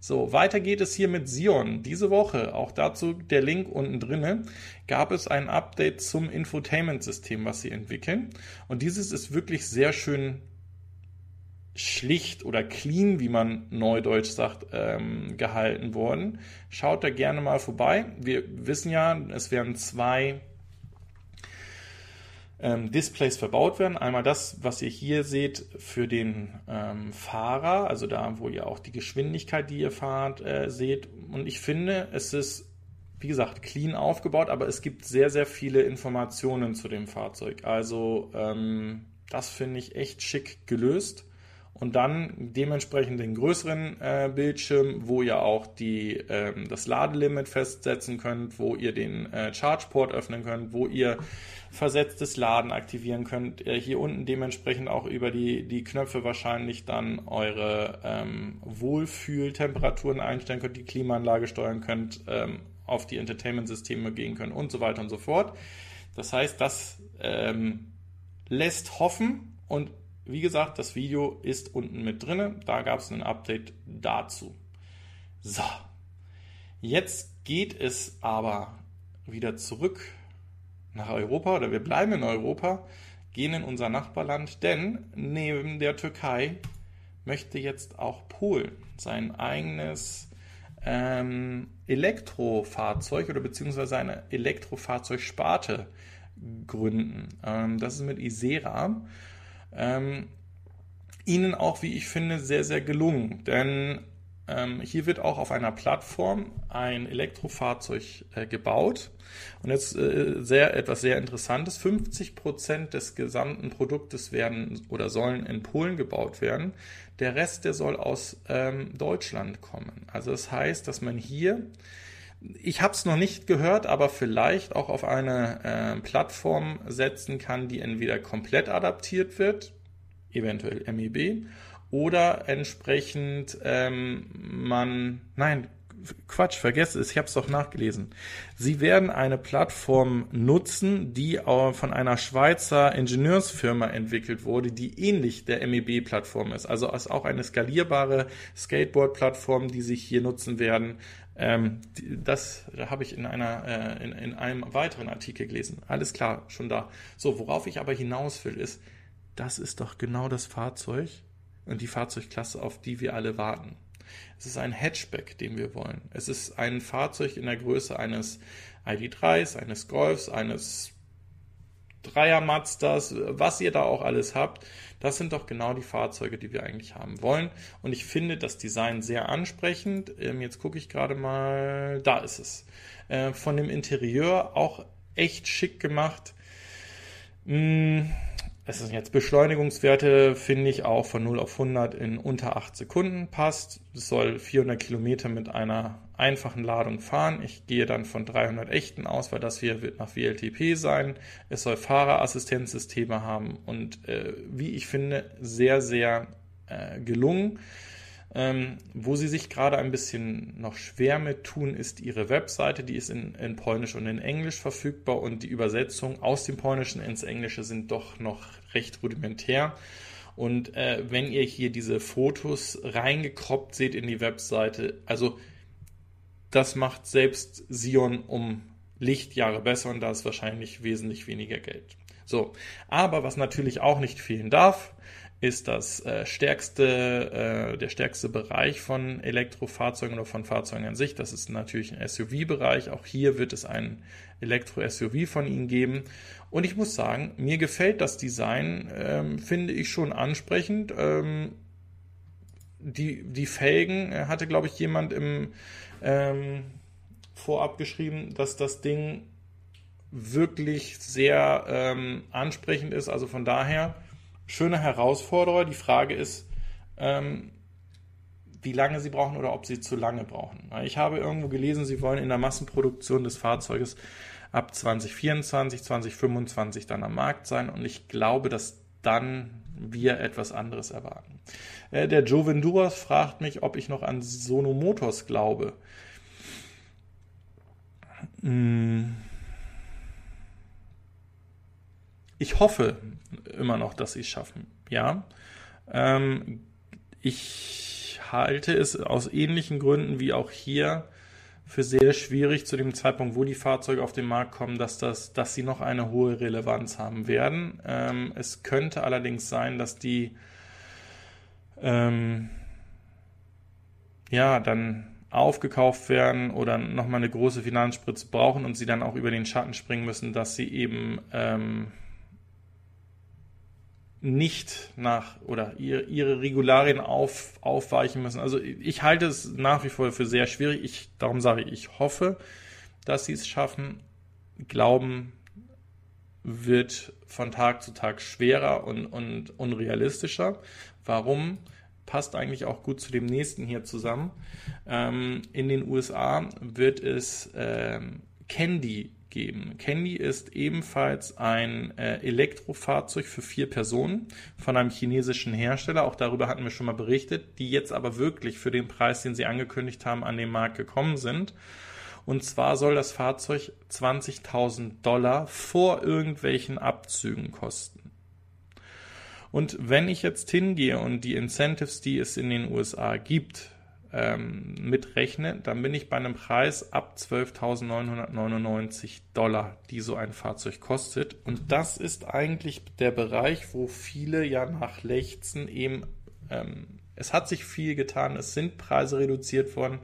So, weiter geht es hier mit Sion. Diese Woche, auch dazu der Link unten drinne, gab es ein Update zum Infotainment-System, was sie entwickeln. Und dieses ist wirklich sehr schön schlicht oder clean, wie man neudeutsch sagt, ähm, gehalten worden. Schaut da gerne mal vorbei. Wir wissen ja, es werden zwei ähm, Displays verbaut werden. Einmal das, was ihr hier seht für den ähm, Fahrer, also da, wo ihr auch die Geschwindigkeit, die ihr fahrt, äh, seht. Und ich finde, es ist, wie gesagt, clean aufgebaut, aber es gibt sehr, sehr viele Informationen zu dem Fahrzeug. Also ähm, das finde ich echt schick gelöst. Und dann dementsprechend den größeren äh, Bildschirm, wo ihr auch die, ähm, das Ladelimit festsetzen könnt, wo ihr den äh, Chargeport öffnen könnt, wo ihr versetztes Laden aktivieren könnt. Äh, hier unten dementsprechend auch über die, die Knöpfe wahrscheinlich dann eure ähm, Wohlfühltemperaturen einstellen könnt, die Klimaanlage steuern könnt, ähm, auf die Entertainment-Systeme gehen könnt und so weiter und so fort. Das heißt, das ähm, lässt hoffen und wie gesagt, das Video ist unten mit drinne. Da gab es ein Update dazu. So, jetzt geht es aber wieder zurück nach Europa oder wir bleiben in Europa, gehen in unser Nachbarland, denn neben der Türkei möchte jetzt auch Polen sein eigenes ähm, Elektrofahrzeug oder beziehungsweise eine Elektrofahrzeugsparte gründen. Ähm, das ist mit Isera. Ähm, ihnen auch, wie ich finde, sehr, sehr gelungen. Denn ähm, hier wird auch auf einer Plattform ein Elektrofahrzeug äh, gebaut. Und jetzt äh, sehr, etwas sehr Interessantes. 50 Prozent des gesamten Produktes werden oder sollen in Polen gebaut werden. Der Rest, der soll aus ähm, Deutschland kommen. Also das heißt, dass man hier ich habe es noch nicht gehört, aber vielleicht auch auf eine äh, Plattform setzen kann, die entweder komplett adaptiert wird, eventuell MEB, oder entsprechend ähm, man, nein, Quatsch, vergesst es, ich habe es doch nachgelesen. Sie werden eine Plattform nutzen, die von einer Schweizer Ingenieursfirma entwickelt wurde, die ähnlich der MEB-Plattform ist. Also ist auch eine skalierbare Skateboard-Plattform, die sich hier nutzen werden. Ähm, das habe ich in, einer, äh, in, in einem weiteren Artikel gelesen. Alles klar, schon da. So, worauf ich aber hinaus will, ist, das ist doch genau das Fahrzeug, die Fahrzeugklasse, auf die wir alle warten. Es ist ein Hatchback, den wir wollen. Es ist ein Fahrzeug in der Größe eines ID3s, eines Golfs, eines Dreier Mazdas, was ihr da auch alles habt. Das sind doch genau die Fahrzeuge, die wir eigentlich haben wollen. Und ich finde das Design sehr ansprechend. Ähm, jetzt gucke ich gerade mal. Da ist es. Äh, von dem Interieur auch echt schick gemacht. Hm es sind jetzt Beschleunigungswerte, finde ich auch von 0 auf 100 in unter 8 Sekunden passt. Es soll 400 Kilometer mit einer einfachen Ladung fahren. Ich gehe dann von 300 echten aus, weil das hier wird nach WLTP sein. Es soll Fahrerassistenzsysteme haben und äh, wie ich finde, sehr, sehr äh, gelungen. Ähm, wo sie sich gerade ein bisschen noch schwer mit tun, ist ihre Webseite. Die ist in, in Polnisch und in Englisch verfügbar und die Übersetzungen aus dem Polnischen ins Englische sind doch noch recht rudimentär. Und äh, wenn ihr hier diese Fotos reingekroppt seht in die Webseite, also das macht selbst Sion um Lichtjahre besser und da ist wahrscheinlich wesentlich weniger Geld. So, aber was natürlich auch nicht fehlen darf, ist das äh, stärkste, äh, der stärkste Bereich von Elektrofahrzeugen oder von Fahrzeugen an sich. Das ist natürlich ein SUV-Bereich. Auch hier wird es ein Elektro-SUV von ihnen geben. Und ich muss sagen, mir gefällt das Design, ähm, finde ich schon ansprechend. Ähm, die, die Felgen äh, hatte, glaube ich, jemand im ähm, vorab geschrieben, dass das Ding wirklich sehr ähm, ansprechend ist. Also von daher schöne Herausforderer. Die Frage ist, ähm, wie lange sie brauchen oder ob sie zu lange brauchen. Ich habe irgendwo gelesen, sie wollen in der Massenproduktion des Fahrzeuges ab 2024, 2025 dann am Markt sein und ich glaube, dass dann wir etwas anderes erwarten. Äh, der Joe Venduras fragt mich, ob ich noch an Sono Motors glaube. Hm. Ich hoffe immer noch, dass sie es schaffen. Ja. Ähm, ich halte es aus ähnlichen Gründen wie auch hier für sehr schwierig zu dem Zeitpunkt, wo die Fahrzeuge auf den Markt kommen, dass, das, dass sie noch eine hohe Relevanz haben werden. Ähm, es könnte allerdings sein, dass die ähm, ja dann aufgekauft werden oder nochmal eine große Finanzspritze brauchen und sie dann auch über den Schatten springen müssen, dass sie eben ähm, nicht nach oder ihre, ihre Regularien auf, aufweichen müssen. Also ich halte es nach wie vor für sehr schwierig. Ich, darum sage ich, ich hoffe, dass sie es schaffen. Glauben wird von Tag zu Tag schwerer und, und unrealistischer. Warum? Passt eigentlich auch gut zu dem nächsten hier zusammen. Ähm, in den USA wird es ähm, Candy geben. Candy ist ebenfalls ein äh, Elektrofahrzeug für vier Personen von einem chinesischen Hersteller. Auch darüber hatten wir schon mal berichtet, die jetzt aber wirklich für den Preis, den sie angekündigt haben, an den Markt gekommen sind. Und zwar soll das Fahrzeug 20.000 Dollar vor irgendwelchen Abzügen kosten. Und wenn ich jetzt hingehe und die Incentives, die es in den USA gibt, ähm, mitrechne, dann bin ich bei einem Preis ab 12.999 Dollar, die so ein Fahrzeug kostet. Und das ist eigentlich der Bereich, wo viele ja nach Lechzen eben, ähm, es hat sich viel getan, es sind Preise reduziert worden,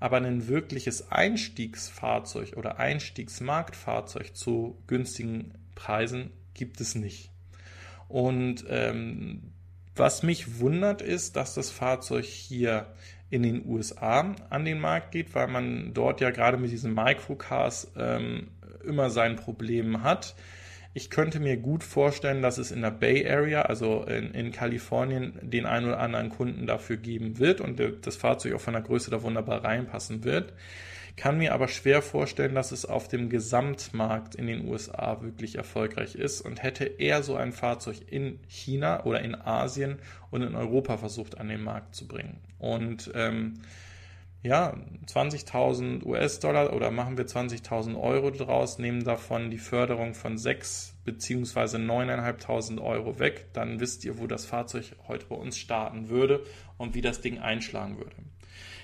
aber ein wirkliches Einstiegsfahrzeug oder Einstiegsmarktfahrzeug zu günstigen Preisen gibt es nicht. Und ähm, was mich wundert ist, dass das Fahrzeug hier in den USA an den Markt geht, weil man dort ja gerade mit diesen Microcars ähm, immer sein Problem hat. Ich könnte mir gut vorstellen, dass es in der Bay Area, also in, in Kalifornien, den einen oder anderen Kunden dafür geben wird und das Fahrzeug auch von der Größe da wunderbar reinpassen wird kann mir aber schwer vorstellen, dass es auf dem Gesamtmarkt in den USA wirklich erfolgreich ist und hätte eher so ein Fahrzeug in China oder in Asien und in Europa versucht an den Markt zu bringen. Und ähm, ja, 20.000 US-Dollar oder machen wir 20.000 Euro draus, nehmen davon die Förderung von 6 bzw. 9.500 Euro weg, dann wisst ihr, wo das Fahrzeug heute bei uns starten würde und wie das Ding einschlagen würde.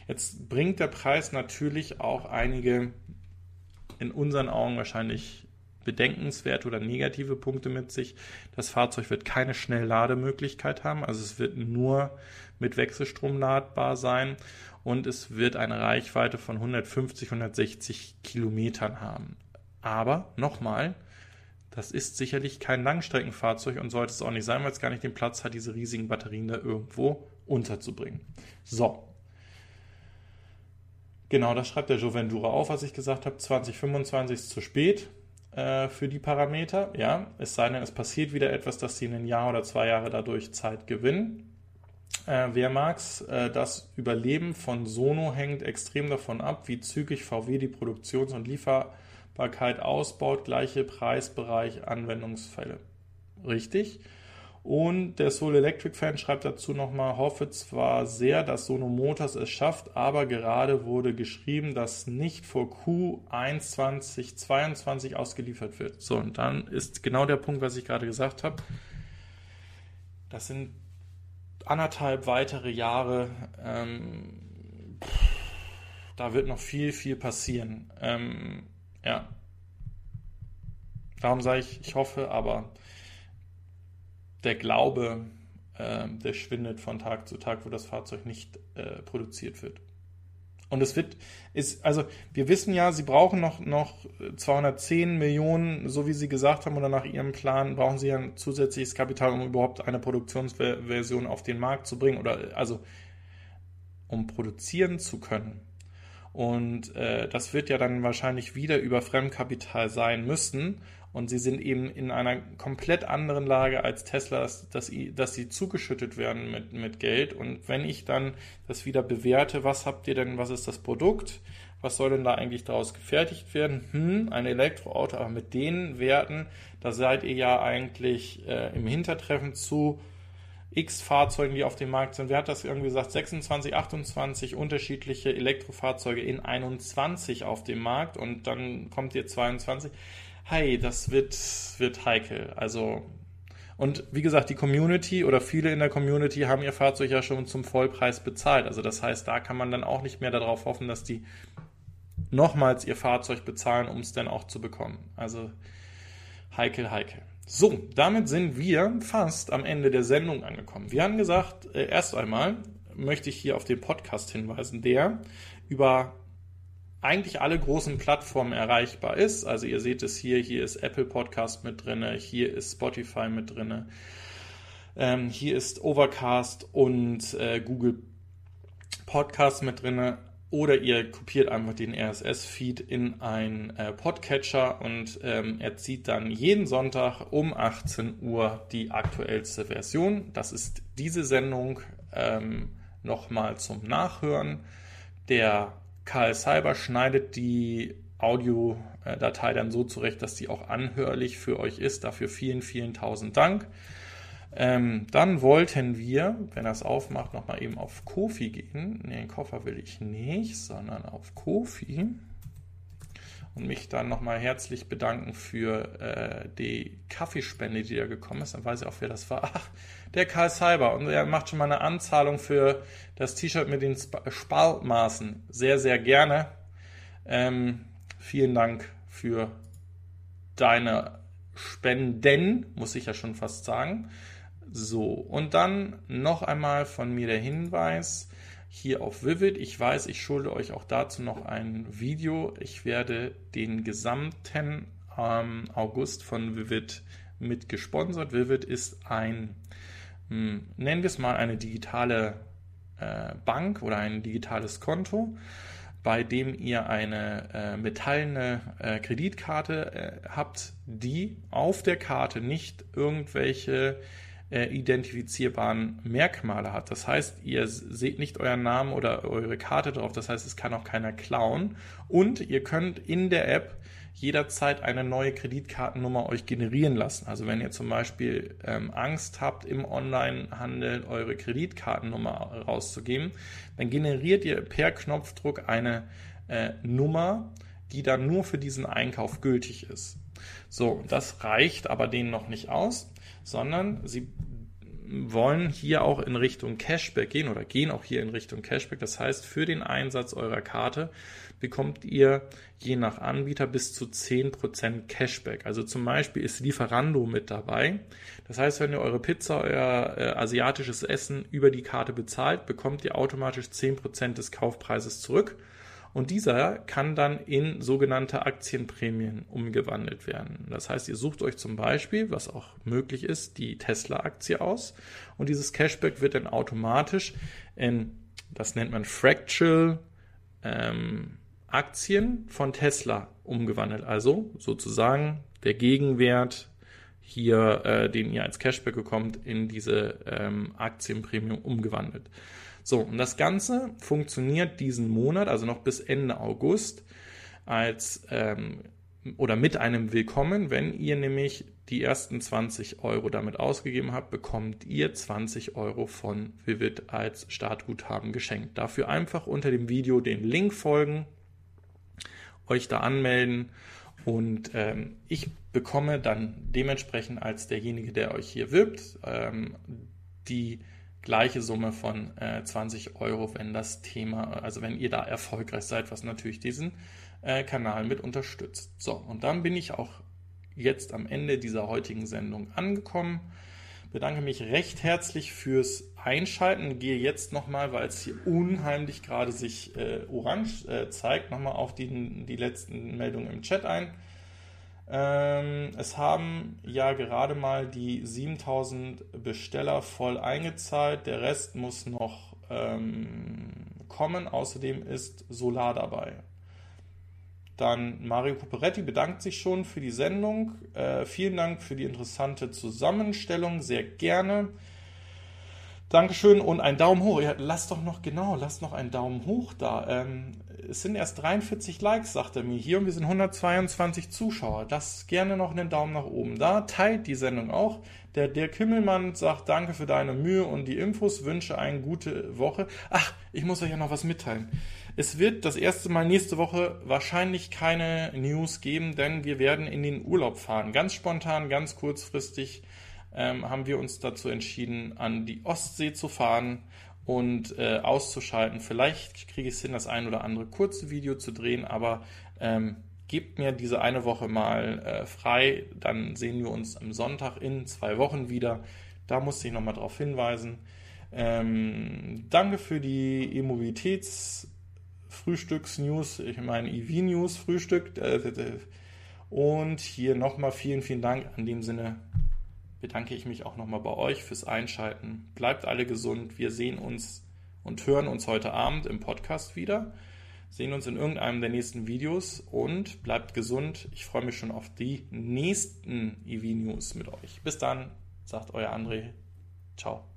Jetzt bringt der Preis natürlich auch einige in unseren Augen wahrscheinlich bedenkenswerte oder negative Punkte mit sich. Das Fahrzeug wird keine Schnelllademöglichkeit haben, also es wird nur mit Wechselstrom ladbar sein und es wird eine Reichweite von 150, 160 Kilometern haben. Aber nochmal, das ist sicherlich kein Langstreckenfahrzeug und sollte es auch nicht sein, weil es gar nicht den Platz hat, diese riesigen Batterien da irgendwo unterzubringen. So, Genau, das schreibt der Jovendura auf, was ich gesagt habe. 2025 ist zu spät äh, für die Parameter. Ja, es sei denn, es passiert wieder etwas, dass sie in ein Jahr oder zwei Jahre dadurch Zeit gewinnen. Äh, wer mag's? Äh, das Überleben von Sono hängt extrem davon ab, wie zügig VW die Produktions- und Lieferbarkeit ausbaut. Gleiche Preisbereich, Anwendungsfälle. Richtig. Und der Soul Electric Fan schreibt dazu nochmal, hoffe zwar sehr, dass Sono Motors es schafft, aber gerade wurde geschrieben, dass nicht vor Q1 2022 ausgeliefert wird. So, und dann ist genau der Punkt, was ich gerade gesagt habe. Das sind anderthalb weitere Jahre. Ähm, da wird noch viel, viel passieren. Ähm, ja. Darum sage ich, ich hoffe, aber der Glaube, äh, der schwindet von Tag zu Tag, wo das Fahrzeug nicht äh, produziert wird. Und es wird, ist, also wir wissen ja, sie brauchen noch, noch 210 Millionen, so wie sie gesagt haben, oder nach ihrem Plan brauchen sie ja ein zusätzliches Kapital, um überhaupt eine Produktionsversion auf den Markt zu bringen, oder also um produzieren zu können. Und äh, das wird ja dann wahrscheinlich wieder über Fremdkapital sein müssen. Und sie sind eben in einer komplett anderen Lage als Tesla, dass, dass sie zugeschüttet werden mit, mit Geld. Und wenn ich dann das wieder bewerte, was habt ihr denn, was ist das Produkt? Was soll denn da eigentlich daraus gefertigt werden? Hm, ein Elektroauto, aber mit den Werten, da seid ihr ja eigentlich äh, im Hintertreffen zu x Fahrzeugen, die auf dem Markt sind. Wer hat das irgendwie gesagt? 26, 28 unterschiedliche Elektrofahrzeuge in 21 auf dem Markt und dann kommt ihr 22 hey, das wird, wird heikel. Also, und wie gesagt, die Community oder viele in der Community haben ihr Fahrzeug ja schon zum Vollpreis bezahlt. Also das heißt, da kann man dann auch nicht mehr darauf hoffen, dass die nochmals ihr Fahrzeug bezahlen, um es dann auch zu bekommen. Also heikel, heikel. So, damit sind wir fast am Ende der Sendung angekommen. Wir haben gesagt, äh, erst einmal möchte ich hier auf den Podcast hinweisen, der über eigentlich alle großen Plattformen erreichbar ist. Also ihr seht es hier, hier ist Apple Podcast mit drin, hier ist Spotify mit drin, ähm, hier ist Overcast und äh, Google Podcast mit drin. Oder ihr kopiert einfach den RSS-Feed in ein äh, Podcatcher und ähm, er zieht dann jeden Sonntag um 18 Uhr die aktuellste Version. Das ist diese Sendung ähm, nochmal zum Nachhören. Der Karl Cyber schneidet die Audiodatei dann so zurecht, dass die auch anhörlich für euch ist. Dafür vielen, vielen tausend Dank. Ähm, dann wollten wir, wenn er es aufmacht, nochmal eben auf Kofi gehen. Ne, den Koffer will ich nicht, sondern auf Kofi. Und mich dann nochmal herzlich bedanken für äh, die Kaffeespende, die da gekommen ist. Dann weiß ich auch, wer das war. Ach, der Karl Cyber. Und er macht schon mal eine Anzahlung für das T-Shirt mit den Spaltmaßen. Sehr, sehr gerne. Ähm, vielen Dank für deine Spenden, muss ich ja schon fast sagen. So, und dann noch einmal von mir der Hinweis hier auf Vivid. Ich weiß, ich schulde euch auch dazu noch ein Video. Ich werde den gesamten ähm, August von Vivid mit gesponsert. Vivid ist ein hm, nennen wir es mal eine digitale äh, Bank oder ein digitales Konto, bei dem ihr eine äh, metallene äh, Kreditkarte äh, habt, die auf der Karte nicht irgendwelche äh, identifizierbaren Merkmale hat. Das heißt, ihr seht nicht euren Namen oder eure Karte drauf. Das heißt, es kann auch keiner klauen. Und ihr könnt in der App jederzeit eine neue Kreditkartennummer euch generieren lassen. Also wenn ihr zum Beispiel ähm, Angst habt, im Onlinehandel eure Kreditkartennummer rauszugeben, dann generiert ihr per Knopfdruck eine äh, Nummer, die dann nur für diesen Einkauf gültig ist. So, das reicht aber denen noch nicht aus, sondern sie wollen hier auch in Richtung Cashback gehen oder gehen auch hier in Richtung Cashback. Das heißt, für den Einsatz eurer Karte bekommt ihr je nach Anbieter bis zu 10% Cashback. Also zum Beispiel ist Lieferando mit dabei. Das heißt, wenn ihr eure Pizza, euer äh, asiatisches Essen über die Karte bezahlt, bekommt ihr automatisch 10% des Kaufpreises zurück. Und dieser kann dann in sogenannte Aktienprämien umgewandelt werden. Das heißt, ihr sucht euch zum Beispiel, was auch möglich ist, die Tesla-Aktie aus. Und dieses Cashback wird dann automatisch in, das nennt man Fractal ähm, Aktien von Tesla umgewandelt. Also sozusagen der Gegenwert hier, äh, den ihr als Cashback bekommt, in diese ähm, Aktienprämie umgewandelt. So, und das Ganze funktioniert diesen Monat, also noch bis Ende August, als ähm, oder mit einem Willkommen. Wenn ihr nämlich die ersten 20 Euro damit ausgegeben habt, bekommt ihr 20 Euro von Vivid als Startguthaben geschenkt. Dafür einfach unter dem Video den Link folgen, euch da anmelden und ähm, ich bekomme dann dementsprechend als derjenige, der euch hier wirbt, ähm, die gleiche Summe von äh, 20 Euro, wenn das Thema, also wenn ihr da erfolgreich seid, was natürlich diesen äh, Kanal mit unterstützt. So, und dann bin ich auch jetzt am Ende dieser heutigen Sendung angekommen. Bedanke mich recht herzlich fürs Einschalten. Gehe jetzt nochmal, weil es hier unheimlich gerade sich äh, orange äh, zeigt, nochmal auf die, die letzten Meldungen im Chat ein. Ähm, es haben ja gerade mal die 7000 Besteller voll eingezahlt. Der Rest muss noch ähm, kommen. Außerdem ist Solar dabei. Dann Mario Cuperetti bedankt sich schon für die Sendung. Äh, vielen Dank für die interessante Zusammenstellung. Sehr gerne. Dankeschön und ein Daumen hoch. Ja, lasst doch noch, genau, lasst noch einen Daumen hoch da. Ähm, es sind erst 43 Likes, sagt er mir hier, und wir sind 122 Zuschauer. Das gerne noch einen Daumen nach oben da. Teilt die Sendung auch. Der Dirk Himmelmann sagt Danke für deine Mühe und die Infos, wünsche eine gute Woche. Ach, ich muss euch ja noch was mitteilen. Es wird das erste Mal nächste Woche wahrscheinlich keine News geben, denn wir werden in den Urlaub fahren. Ganz spontan, ganz kurzfristig ähm, haben wir uns dazu entschieden, an die Ostsee zu fahren und äh, auszuschalten. Vielleicht kriege ich es hin, das ein oder andere kurze Video zu drehen, aber ähm, gebt mir diese eine Woche mal äh, frei, dann sehen wir uns am Sonntag in zwei Wochen wieder. Da musste ich nochmal darauf hinweisen. Ähm, danke für die E-Mobilitäts-Frühstücks-News, ich meine EV-News-Frühstück. Äh, und hier nochmal vielen, vielen Dank. In dem Sinne, bedanke ich mich auch nochmal bei euch fürs Einschalten. Bleibt alle gesund. Wir sehen uns und hören uns heute Abend im Podcast wieder. Sehen uns in irgendeinem der nächsten Videos und bleibt gesund. Ich freue mich schon auf die nächsten EV News mit euch. Bis dann, sagt euer André. Ciao.